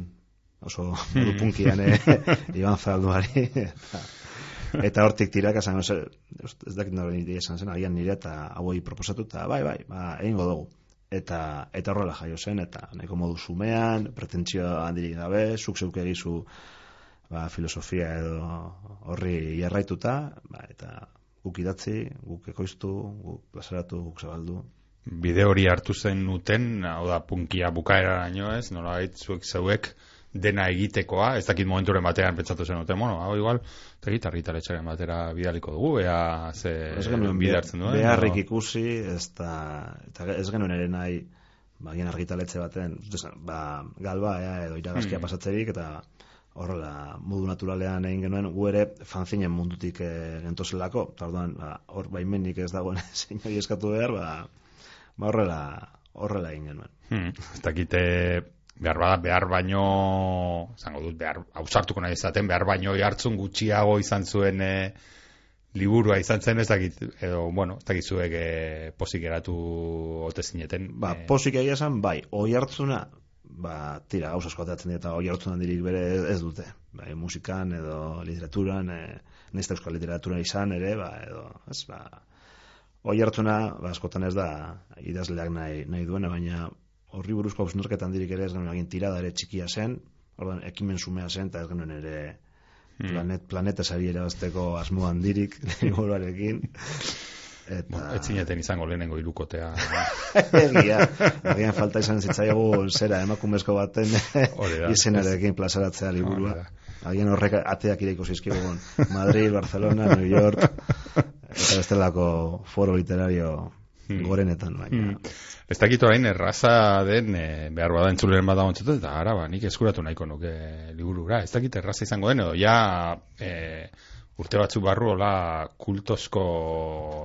oso mm. punkian e, <laughs> iban zalduari. <laughs> eta hortik tirak esan, ez dakit nore nire esan zen, agian nire eta hauei proposatu, eta bai, bai, ba, egingo dugu. Eta, eta horrela jaio zen, eta nahiko modu sumean, pretentzio handirik gabe, zuk zeuk egizu ba, filosofia edo horri jarraituta, ba, eta guk idatzi, guk ekoiztu, guk plazaratu, guk zabaldu. Bide hori hartu zen nuten, hau da, punkia bukaera ez, nola zuek zeuek, dena egitekoa, ez dakit momenturen batean pentsatu zen dute, bueno, hau igual, eta git argitaletxaren batera bidaliko dugu, ea ze bidartzen duen. Beharrik ikusi, ez da, eta ez genuen ere nahi, ba, argitaletxe baten, ba, galba, ea, edo iragazkia hmm. pasatzerik, eta horrela, modu naturalean egin genuen, gu ere fanzinen mundutik e, gentozelako, eta orduan, ba, hor baimenik ez dagoen <laughs> zein eskatu behar, ba, ba horrela, horrela egin genuen. Hmm. Ez dakite, behar bada, behar baino, zango dut, behar, hausartuko nahi izaten, behar baino hartzun gutxiago izan zuen e, liburua izan zen, ez dakit, edo, bueno, ez dakit zuek e, posik eratu ote zineten. Ba, e... posik egia esan, bai, oi hartzuna, ba, tira, gauz asko atatzen dira, oi hartzuna dirik bere ez dute. Bai, musikan edo literaturan, e, nizte euskal literatura izan ere, ba, edo, ez, ba, oi hartzuna, ba, askotan ez da, idazleak nahi, nahi duena, baina horri buruzko hausnarketan dirik ere ez genuen egin tirada ere txikia zen, orduan ekimen sumea zen, eta ez genuen ere hmm. planet, planeta sari erabazteko asmoan dirik, <laughs> <laughs> liburuarekin. Eta... Bueno, ez zineten izango lehenengo irukotea. <laughs> Egia, agian falta izan zitzaiago zera emakumezko baten izenarekin plazaratzea liburua. Agian horrek ateak ireiko zizkigun. Madrid, Barcelona, New York, eta bestelako foro literario hmm. gorenetan baina. Hmm. Ez dakit orain erraza den e, behar bada entzuleren bada ontzatu eta ara ba, nik eskuratu nahiko nuke liburura. Ez dakit erraza izango den edo ja e, urte batzu barru hola kultosko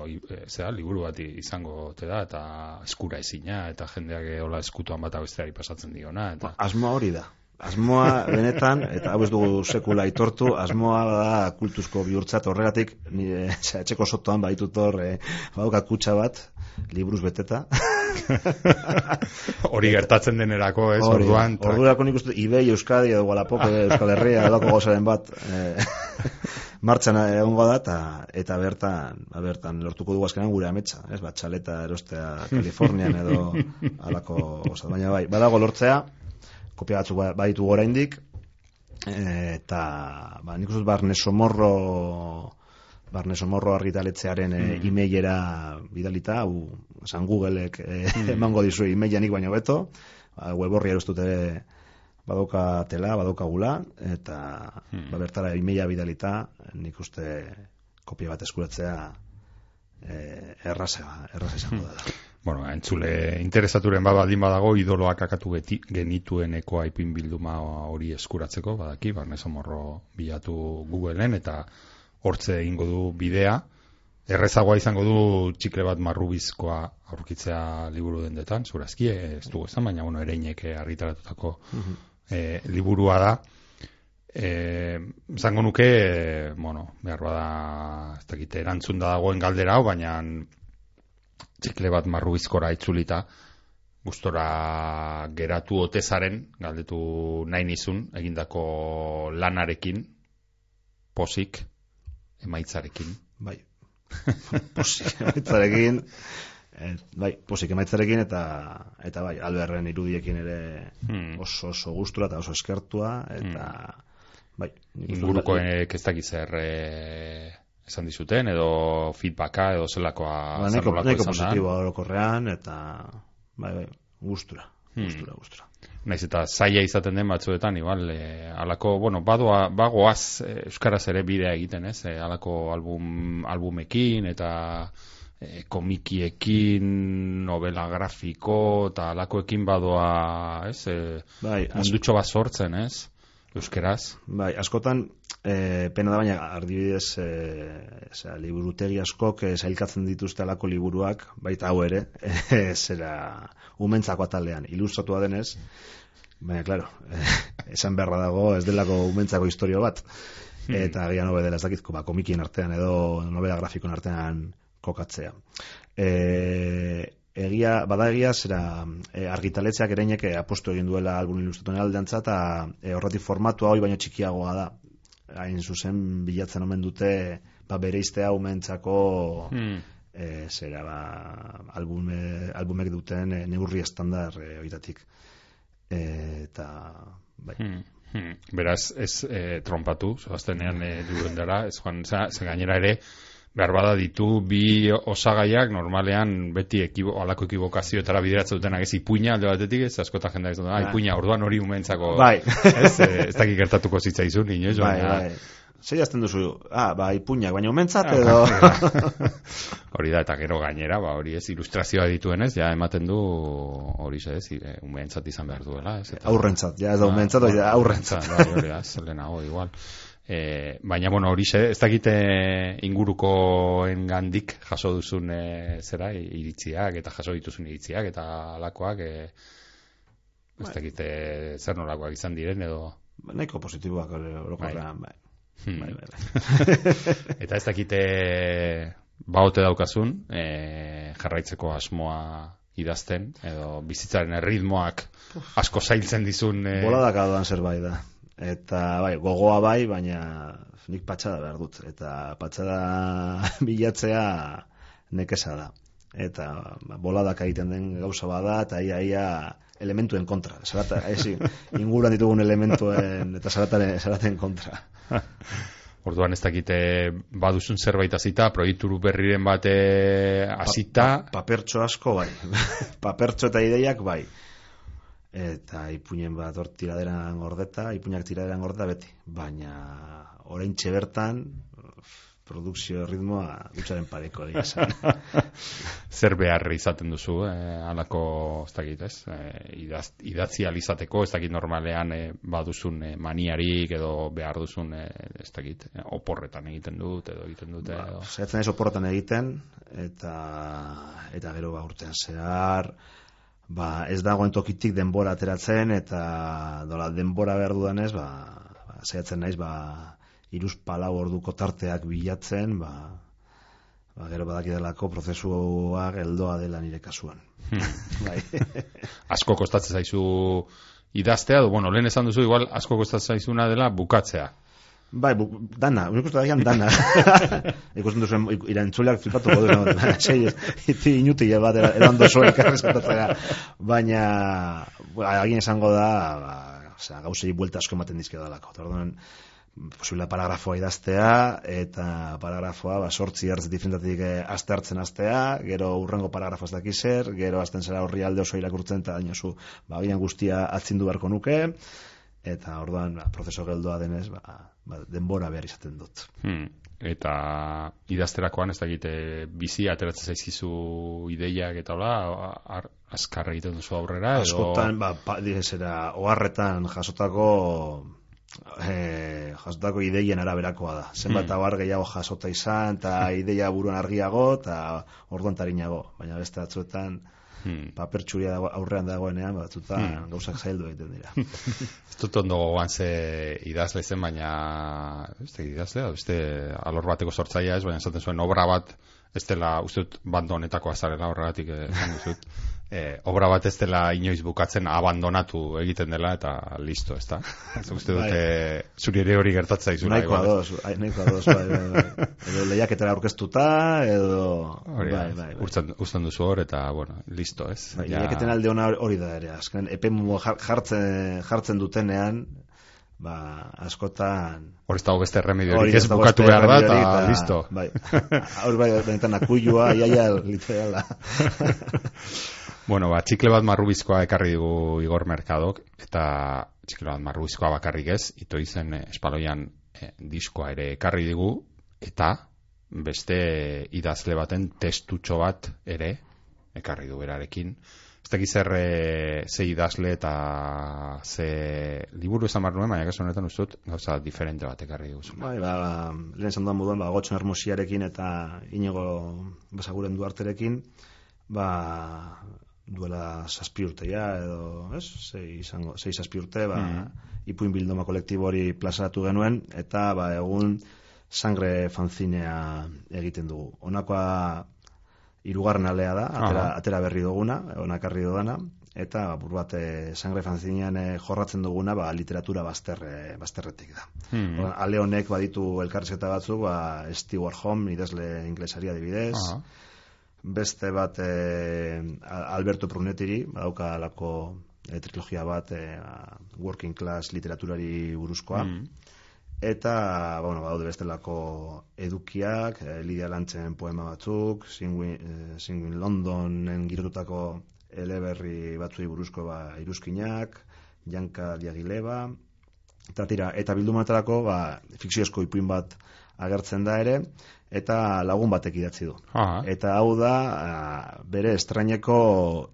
e, zera, liburu bat izango te da eta eskura ezina eta jendeak hola eskutuan bat abesteari pasatzen diona. Eta... Ba, asmoa hori da. Asmoa benetan, eta hau ez dugu sekula itortu, asmoa da kultuzko bihurtzat horregatik, nire <laughs> etxeko sotoan baitut hor, e, kutsa bat, liburuz beteta. <laughs> Hori gertatzen denerako, ez, Hori, orduan. Orduan, nik uste, Ibei, Euskadi, edo Gualapoke, Euskal Herria, edoko gozaren bat, e, <laughs> martxan egongo da, eta, eta bertan, ba, bertan, lortuko dugu azkenan gure ametsa, ez, bat, txaleta erostea Kalifornian edo alako, oza, baina bai, badago lortzea, kopia batzuk ba, baditu gora indik, eta ba, nik uste barne somorro barne somorro argitaletzearen e, mm. emailera bidalita, hau, esan Googleek e, mm. emango dizu emailanik baino beto, ba, web horri erostute badoka eta mm. ba, bertara emaila bidalita, nik uste kopia bat eskuratzea e, erraza, erraza izango mm. da bueno, entzule interesaturen baldin badago idoloak akatu geti, genituen eko aipin bilduma hori eskuratzeko, badaki, barnezo morro bilatu Googleen eta hortze egingo du bidea. Errezagoa izango du txikle bat marrubizkoa aurkitzea liburu dendetan, zurazki, ez dugu ezan, baina bueno, ereinek argitaratutako mm liburua da. E, zango nuke, e, bueno, behar bada, ez dakite, erantzun da dagoen galdera hau, baina txikle bat marrubizkora itzulita, gustora geratu otezaren, galdetu nahi nizun, egindako lanarekin, posik, emaitzarekin. Bai, <laughs> posik, emaitzarekin, et, bai, posik emaitzarekin, eta, eta bai, alberren irudiekin ere hmm. oso, oso gustura eta oso eskertua, eta, hmm. bai. Inguruko ez dakiz zer, eh, esan dizuten, edo feedbacka, edo zelakoa ba, neko, neko positiboa orokorrean, eta bai, bai, gustura, hmm. gustura, gustura. Naiz eta zaila izaten den batzuetan, igual, e, alako, bueno, badoa, bagoaz e, Euskaraz ere bidea egiten, ez, e, alako album, albumekin, eta e, komikiekin, novela grafiko, eta alakoekin badoa, ez, e, bai, mundutxo bat sortzen, ez, Euskeraz. Bai, askotan, E, pena da baina ardibidez e, zera, liburutegi askok e, zailkatzen dituzte alako liburuak, baita hau ere, <laughs> e, zera umentzako atalean, ilustratua denez, baina, klaro, e, esan beharra dago ez delako umentzako historio bat, eta agian hobe dela ez dakitko, ba, komikien artean edo novela grafikoen artean kokatzea. E, egia, bada egia, zera e, argitaletzeak ereinek apostu egin duela album ilustratuen aldeantza, eta e, horretik formatua hoi baino txikiagoa da. Hain zuzen, bilatzen omen dute, ba, bere iztea umentzako Hmm. e, zera, ba, albume, albumek duten e, neurri estandar e, oitatik. E, eta, bai. Hmm. Hmm. Beraz, ez eh, trompatu, zoaztenean eh, duen dara, ez joan, za, gainera ere, behar bada ditu bi osagaiak normalean beti ekibo, alako ekibokazioetara bideratzen dutenak ez ipuina alde batetik, ez askota jendea ez dut, ah, Bai. ipuina orduan hori umentzako, Bai. ez, eh, ez dakik gertatuko zitzaizun, inoiz, Bai, baina- bai. Zer jazten duzu? Ah, ba, ipuñak, baina umentzat Ah, edo... <laughs> <laughs> hori da, eta gero gainera, ba, hori ez, ilustrazioa dituenez, ja ematen du hori ze, ez, e, umeentzat izan behar duela, ez, eta- aurrentzat, ja, ez da umentzat, hori da, aurrentzat. Bai, hori da, ez, lehenago, igual. E, baina, bueno, hori ze, ez dakite ingurukoen gandik jaso duzun e, zera, iritziak, eta jaso dituzun iritziak, eta alakoak, e, ez dakite zer nolakoak izan diren, edo... Ba, Nahiko positiboak orokorrean, bai. Hmm. Bai, bai, <laughs> bai. Eta ez dakite baote daukazun, e, jarraitzeko asmoa idazten, edo bizitzaren erritmoak asko zailtzen dizun... E, Boladak adoan zerbait da. Eta, bai, gogoa bai, baina nik patxada behar dut. Eta patxada <laughs> bilatzea nekesa da. Eta ba, boladak egiten den gauza bada, eta ia, ia elementuen kontra. Zarata, ez, <laughs> inguruan ditugun elementuen eta zarataren, zaraten kontra. <laughs> Orduan ez dakite baduzun zerbait hasita, proiektu berriren bate hasita, Pa, papertxo asko, bai. papertxo eta ideiak, bai. Eta ipuinen bat hor tiraderan gordeta, ipuinak tiraderan gordeta beti. Baina orain bertan produkzio ritmoa dutxaren pareko egia esan. <laughs> zer behar izaten duzu, eh, alako, ez dakit, ez, eh, idaz, idatzi alizateko, ez dakit normalean eh, baduzun eh, maniarik edo behar duzun, eh, ez dakit, eh, oporretan egiten dut, edo egiten dute, ba, edo... Ez oporretan egiten, eta, eta gero ba, urtean zehar, ba, ez dagoen tokitik denbora ateratzen, eta dola, denbora behar dudanez, ba, ba, zaitzen naiz, ba, iruz palau orduko tarteak bilatzen, ba, ba, gero badakidelako prozesua geldoa dela nire kasuan. <laughs> bai. <laughs> asko kostatzen zaizu idaztea, edo, bueno, lehen esan duzu, igual, asko kostatzen zaizuna dela bukatzea. Bai, bu, dana, unik uste dakian dana. <laughs> Ikusten duzen irantzuleak flipatuko du. No? Sei, iti inuti bat erando zoa ikarrezkatatzea. Baina, ba, agin esango da, ba, osea, gauzei buelta asko ematen dizke dalako. Orduan, posible paragrafoa idaztea, eta paragrafoa, ba, sortzi ertz diferentatik eh, aste hartzen astea, gero urrengo paragrafoa ez daki zer, gero azten zera horri alde oso irakurtzen, eta dainozu, ba, guztia atzindu beharko nuke, eta orduan, ba, prozeso geldoa denez, ba, ba, denbora behar izaten dut. Hmm. Eta idazterakoan ez dakite bizi ateratzen zaizkizu ideiak eta hola, ar, azkar egiten duzu aurrera, edo... Askotan, ba, pa, zera, oharretan jasotako eh, jasotako ideien araberakoa da. Zenbat Hmm. mm. gehiago jasota izan, eta <laughs> ideia buruan argiago, eta orduan tarinago. Baina beste batzuetan, Hmm. paper txuria dago, aurrean dagoenean, batzuetan Hmm. gauzak zaildu egiten dira. <laughs> Ez dut ondo gogoan ze idazle zen, baina ez da idazle, beste alor bateko sortzailea ez, baina esaten zuen obra bat ez dela, uste dut bando honetako azarela horregatik eh, <laughs> Eh, obra bat ez dela inoiz bukatzen abandonatu egiten dela eta listo, ez da? Ez uste dut Bai. zuri ere hori. Nahiko igual, ez? ados, ai, nahiko ados, bai, bai, bai. <laughs> Edo lehiaketara aurkeztuta, edo... Hori da, bai, bai, bai. Uzten, uzten duzu hor eta, bueno, listo, ez? Bai, Ja- lehiaketen alde ona hori da ere, azken epemu jartzen, jartzen dutenean, ba, askotan... Hor ez dago beste Hori remediorik, ez bukatu behar da, eta listo. Bai, <laughs> hori bai, benetan akuilua, iaia, literala. <laughs> Bueno, ba, txikle bat marrubizkoa ekarri dugu Igor Merkadok, eta txikle bat marrubizkoa bakarrik ez, ito izen eh, espaloian eh, diskoa ere ekarri digu, eta beste idazle baten testutxo bat ere ekarri du berarekin, ez dakiz zer e, ze idazle eta ze liburu esan barnuen, baina kasu honetan ustut gauza diferente bat ekarri duzu. Bai, ba, lehen esan duan moduan, ba, gotxon hermosiarekin eta inigo basaguren duarterekin, ba, duela zazpi urte ja, edo, ez, zei, izango, zei zazpi urte, ba, mm ipuin bildoma kolektibo hori plazaratu genuen, eta, ba, egun, sangre fanzinea egiten dugu. Honakoa irugarren alea da, atera, atera berri duguna, onakarri duguna, eta buru bat eh, sangre fanzinean eh, jorratzen duguna ba, literatura bazterre, bazterretik da. Hmm. Ale honek baditu elkarrizketa batzuk, ba, Stewart Home, idazle inglesari adibidez, beste bat e, Alberto Prunetiri, badauka alako e, trilogia bat e, working class literaturari buruzkoa, hmm eta bueno, badaude bestelako edukiak, e, Lidia Lantzen poema batzuk, Singuin, e, Londonen girotutako eleberri batzui buruzko ba, iruzkinak, Janka Diagileba, eta tira, eta bildumatarako ba, fikziozko ipuin bat agertzen da ere, eta lagun batek idatzi du. Aha. Eta hau da, bere estraineko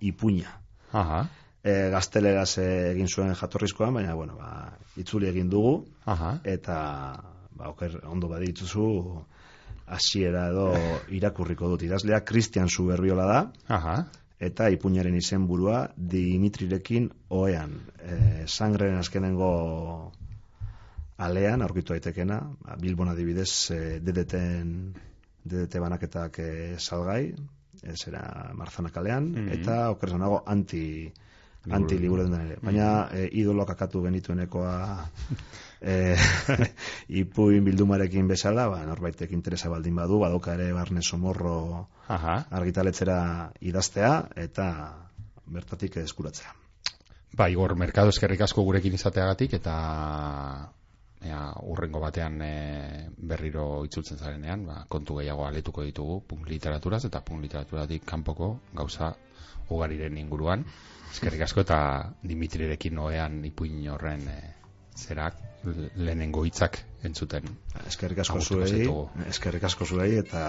ipuina. Aha e, gazteleraz egin zuen jatorrizkoan, baina, bueno, ba, itzuli egin dugu, Aha. eta, ba, oker, ondo badituzu, hasiera edo <laughs> irakurriko dut idazlea, Christian Zuberbiola da, Aha. eta ipuñaren izen burua, Dimitrirekin oean, e, sangren azkenengo alean, aurkitu daitekena, ba, Bilbon adibidez, e, dedeten, dedete banaketak e, salgai, e, zera marzanak alean, mm -hmm. eta okerzanago anti anti liburu den ere. Baina e, idolok akatu genituenekoa <laughs> e, ipuin bildumarekin bezala, ba, norbaitek interesa baldin badu, badoka ere barne somorro Aha. argitaletzera idaztea eta bertatik eskuratzea. Ba, Igor, merkado eskerrik asko gurekin izateagatik eta ea, urrengo batean e, berriro itzultzen zarenean, ba, kontu gehiago aletuko ditugu punk literaturaz eta punk literaturatik kanpoko gauza ugariren inguruan. Eskerrik asko eta Dimitrirekin noean ipuin horren e, zerak lehenengo hitzak entzuten. Eskerrik asko zuei, eskerrik asko zuei eta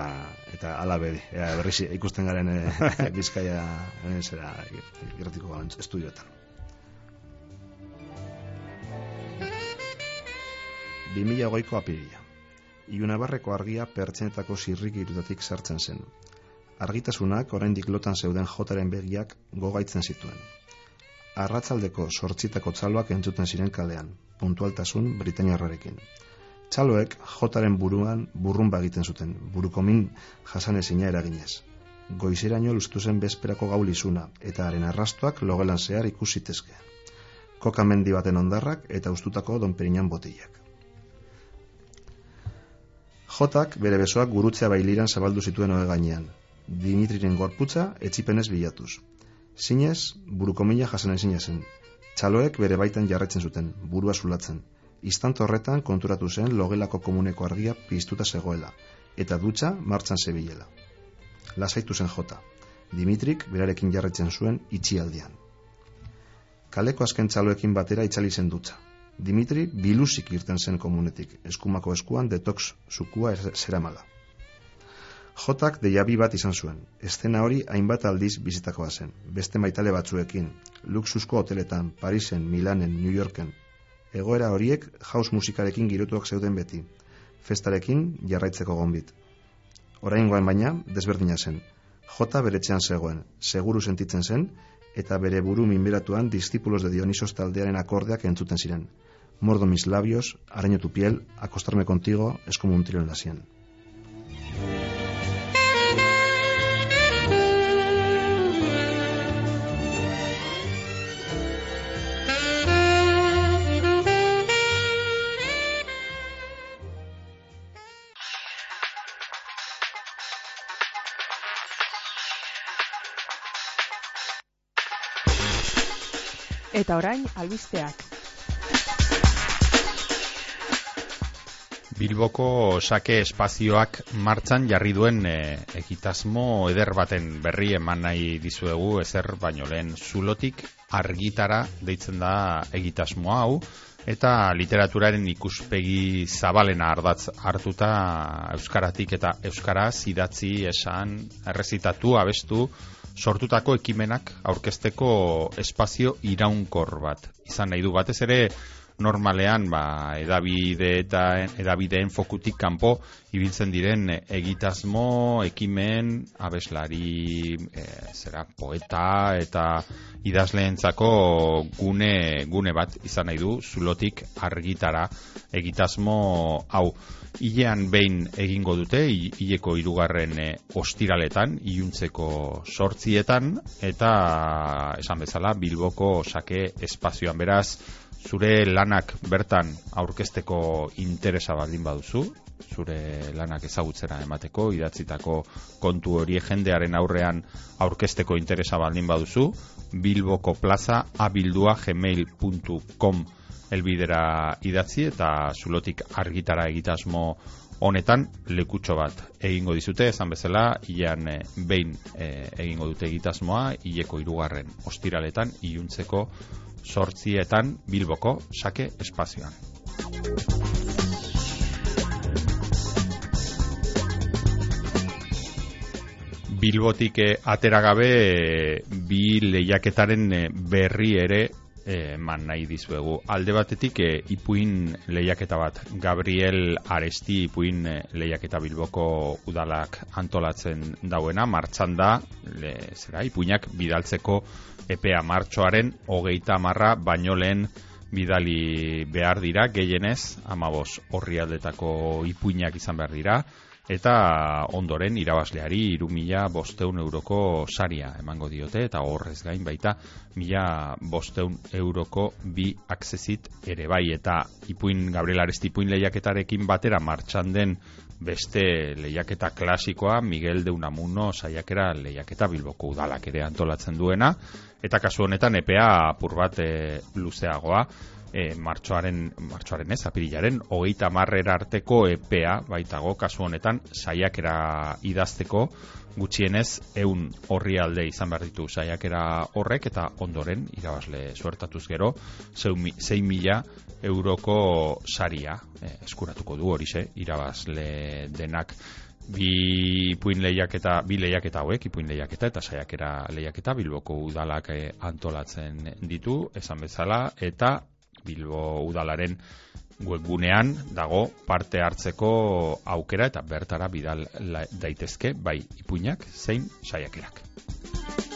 eta ala bedi. Ea, berriz ikusten garen e, <laughs> Bizkaia e, zera irratiko estudioetan. Bi mila goiko apirila. Iunabarreko argia pertsenetako zirrik irutatik sartzen zen argitasunak oraindik lotan zeuden jotaren begiak gogaitzen zituen. Arratzaldeko sortzitako txaloak entzuten ziren kalean, puntualtasun Britaniarrarekin. Txaloek jotaren buruan burrun egiten zuten, burukomin jasan ezina eraginez. Goizeraino luztu zen bezperako gaulizuna eta haren arrastuak logelan zehar ikusitezke. Koka mendi baten ondarrak eta ustutako donperinan botilak. Jotak bere besoak gurutzea bailiran zabaldu zituen oe gainean, Dimitriren gorputza etzipenez bilatuz. Zinez, buruko mila jasen ezin zen. Txaloek bere baitan jarretzen zuten, burua zulatzen. Istant horretan konturatu zen logelako komuneko argia piztuta zegoela, eta dutxa martzan zebilela. Lasaitu zen jota. Dimitrik berarekin jarretzen zuen itxialdian. Kaleko azken txaloekin batera itzali zen dutxa. Dimitri biluzik irten zen komunetik, eskumako eskuan detox zukua zeramala. Jotak deiabi bat izan zuen. Estena hori hainbat aldiz bizitakoa zen. Beste maitale batzuekin. Luxusko hoteletan, Parisen, Milanen, New Yorken. Egoera horiek jaus musikarekin girotuak zeuden beti. Festarekin jarraitzeko gonbit. Orain baina, desberdina zen. Jota beretzean zegoen. Seguru sentitzen zen, eta bere buru minberatuan distipulos de Dionisos taldearen akordeak entzuten ziren. Mordo mis labios, araño tu piel, acostarme contigo, es como un tiro en la sien. Eta orain, albisteak. Bilboko sake espazioak martzan jarri duen e, egitasmo eder baten berri eman nahi dizuegu ezer baino lehen zulotik argitara deitzen da egitasmo hau eta literaturaren ikuspegi zabalena ardatz hartuta euskaratik eta euskaraz idatzi esan errezitatu abestu sortutako ekimenak aurkezteko espazio iraunkor bat. Izan nahi du batez ere normalean ba, edabide eta edabideen fokutik kanpo ibiltzen diren egitasmo, ekimen, abeslari, e, zera, poeta eta idazleentzako gune, gune bat izan nahi du, zulotik argitara egitasmo hau. Ilean behin egingo dute, hileko irugarren e, ostiraletan, iluntzeko sortzietan, eta esan bezala, bilboko sake espazioan beraz, zure lanak bertan aurkezteko interesa baldin baduzu, zure lanak ezagutzera emateko, idatzitako kontu hori jendearen aurrean aurkezteko interesa baldin baduzu, bilboko plaza abildua gmail.com elbidera idatzi eta zulotik argitara egitasmo honetan lekutxo bat egingo dizute, esan bezala, ian e, behin eh, egingo dute egitasmoa, hileko irugarren ostiraletan, iluntzeko sortzietan Bilboko sake espazioan. Bilbotik eh, atera gabe eh, bi lehiaketaren eh, berri ere eman nahi dizuegu. Alde batetik ipuin lehiaketa bat. Gabriel Aresti ipuin lehiaketa Bilboko udalak antolatzen dauena, martxan da, le, zera, ipuinak bidaltzeko epea martxoaren hogeita marra baino lehen bidali behar dira, gehienez, amabos horri aldetako ipuinak izan behar dira, eta ondoren irabazleari iru mila bosteun euroko saria emango diote, eta horrez gain baita mila bosteun euroko bi aksesit ere bai, eta ipuin, Gabriel Aresti ipuin lehiaketarekin batera martxan den beste lehiaketa klasikoa, Miguel de Unamuno saiakera lehiaketa bilboko udalak ere antolatzen duena, eta kasu honetan epea apur bat e, luzeagoa e, martxoaren, martxoaren ez, apirilaren hogeita marrera arteko epea baitago kasu honetan saiakera idazteko. Gutxienez eun horri alde izan behar ditu saiakera horrek eta ondoren irabazle suertatuz gero 6 mila euroko saria e, eskuratuko du hori ze irabazle denak bi ipuin lehiaketa, bi lehiaketa hauek, ipuin lehiaketa eta saiakera lehiaketa Bilboko udalak eh, antolatzen ditu, esan bezala, eta Bilbo udalaren webgunean dago parte hartzeko aukera eta bertara bidal daitezke bai ipuinak zein saiakerak.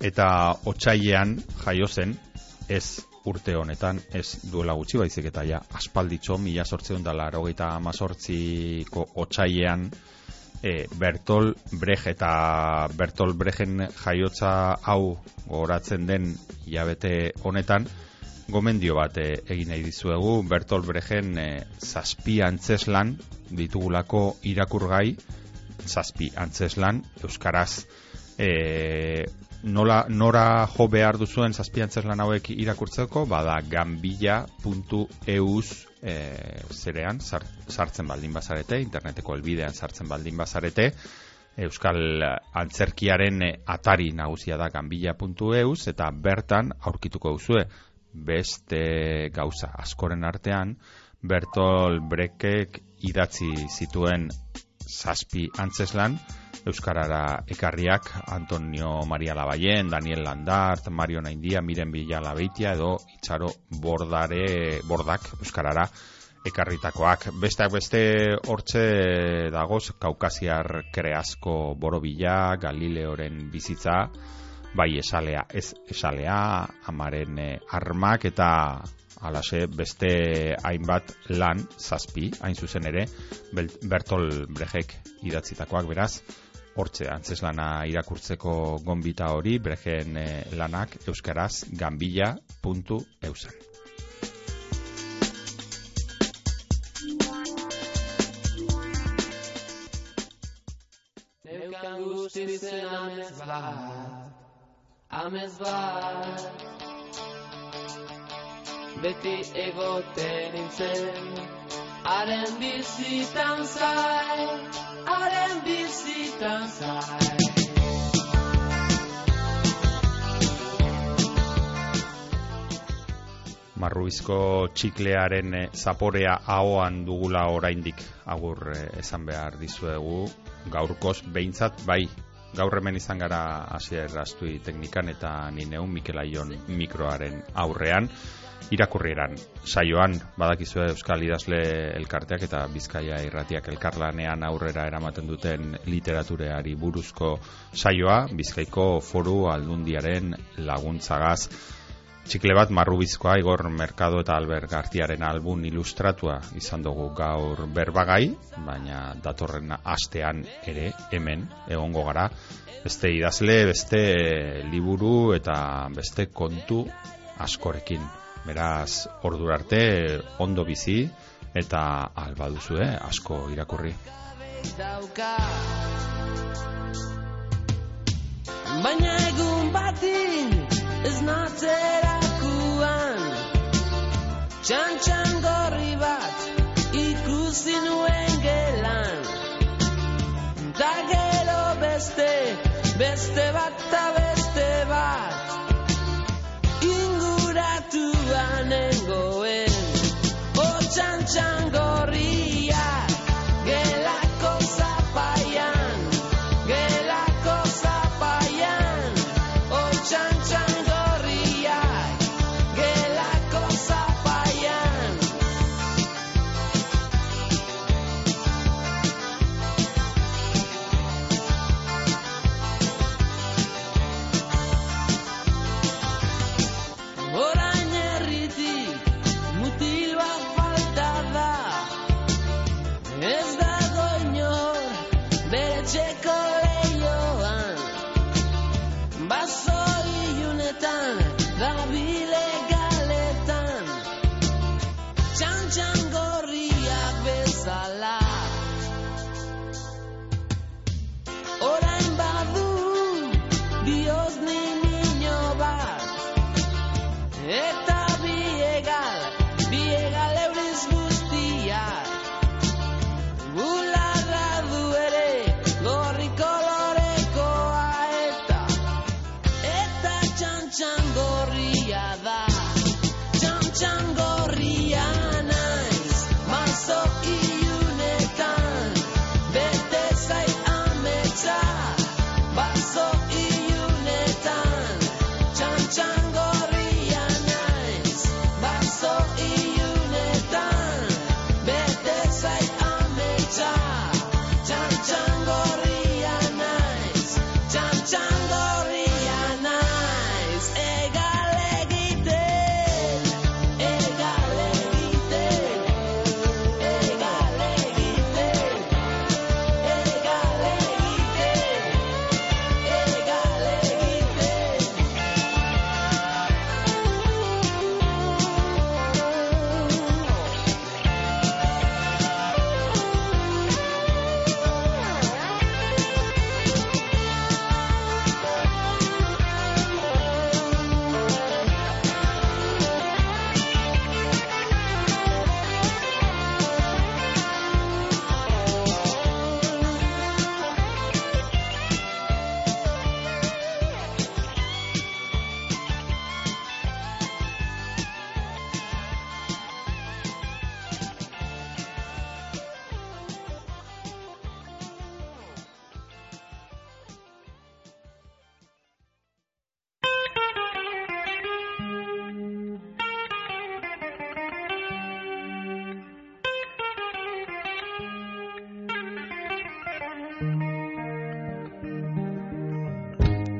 Eta otsailean jaio zen ez urte honetan ez duela gutxi baizik eta ja aspalditxo mila sortzeun dala erogeita amazortziko otxaiean e, Bertol Brecht eta Bertol Brechen jaiotza hau goratzen den hilabete honetan gomendio bat e, egin nahi dizuegu. Bertol Brechen e, zazpi antzeslan ditugulako irakurgai zazpi antzeslan Euskaraz e, nola, nora jo behar duzuen zazpiantzes lan hauek irakurtzeko, bada gambilla.euz e, zerean sartzen baldin bazarete, interneteko elbidean sartzen baldin bazarete, Euskal Antzerkiaren atari nagusia da gambilla.euz eta bertan aurkituko duzue beste gauza. Askoren artean Bertol Brekek idatzi zituen zazpi antzeslan, Euskarara ekarriak Antonio Maria Labayen, Daniel Landart, Mario Naindia, Miren Villa Labeitia edo Itxaro Bordare, Bordak Euskarara ekarritakoak. Besteak beste hortze dagoz Kaukasiar Kreasko Borobila, Galileoren bizitza, bai esalea, ez esalea, amaren eh, armak eta alase beste hainbat lan zazpi, hain zuzen ere, Bertol Brejek idatzitakoak beraz, hortze antzeslana irakurtzeko gonbita hori bregen eh, lanak euskaraz gambilla.eusen. Neukan guztizen amez bat, amez bat, beti egoten nintzen, haren bizitan zai, haren bizitan zai. marrubizko txiklearen eh, zaporea ahoan dugula oraindik. Agur eh, esan behar dizuegu. Gaurkoz behintzat bai gaur hemen izan gara hasier errastui teknikan eta ni neun Mikel Aion mikroaren aurrean irakurrieran. Saioan badakizue Euskal Idazle elkarteak eta Bizkaia irratiak elkarlanean aurrera eramaten duten literatureari buruzko saioa Bizkaiko foru aldundiaren laguntzagaz Txikle bat marrubizkoa Igor Merkado eta Albert Gartiaren album ilustratua izan dugu gaur berbagai, baina datorren astean ere hemen egongo gara. Beste idazle, beste liburu eta beste kontu askorekin. Beraz, ordura arte ondo bizi eta alba duzu, eh? asko irakurri. Baina egun batin ez natzerakuan Txantxan gorri bat ikusi nuen gelan Da gero beste, beste bat eta beste bat. Inguratuan nengoen O txantxan gorriak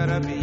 Bizkaia,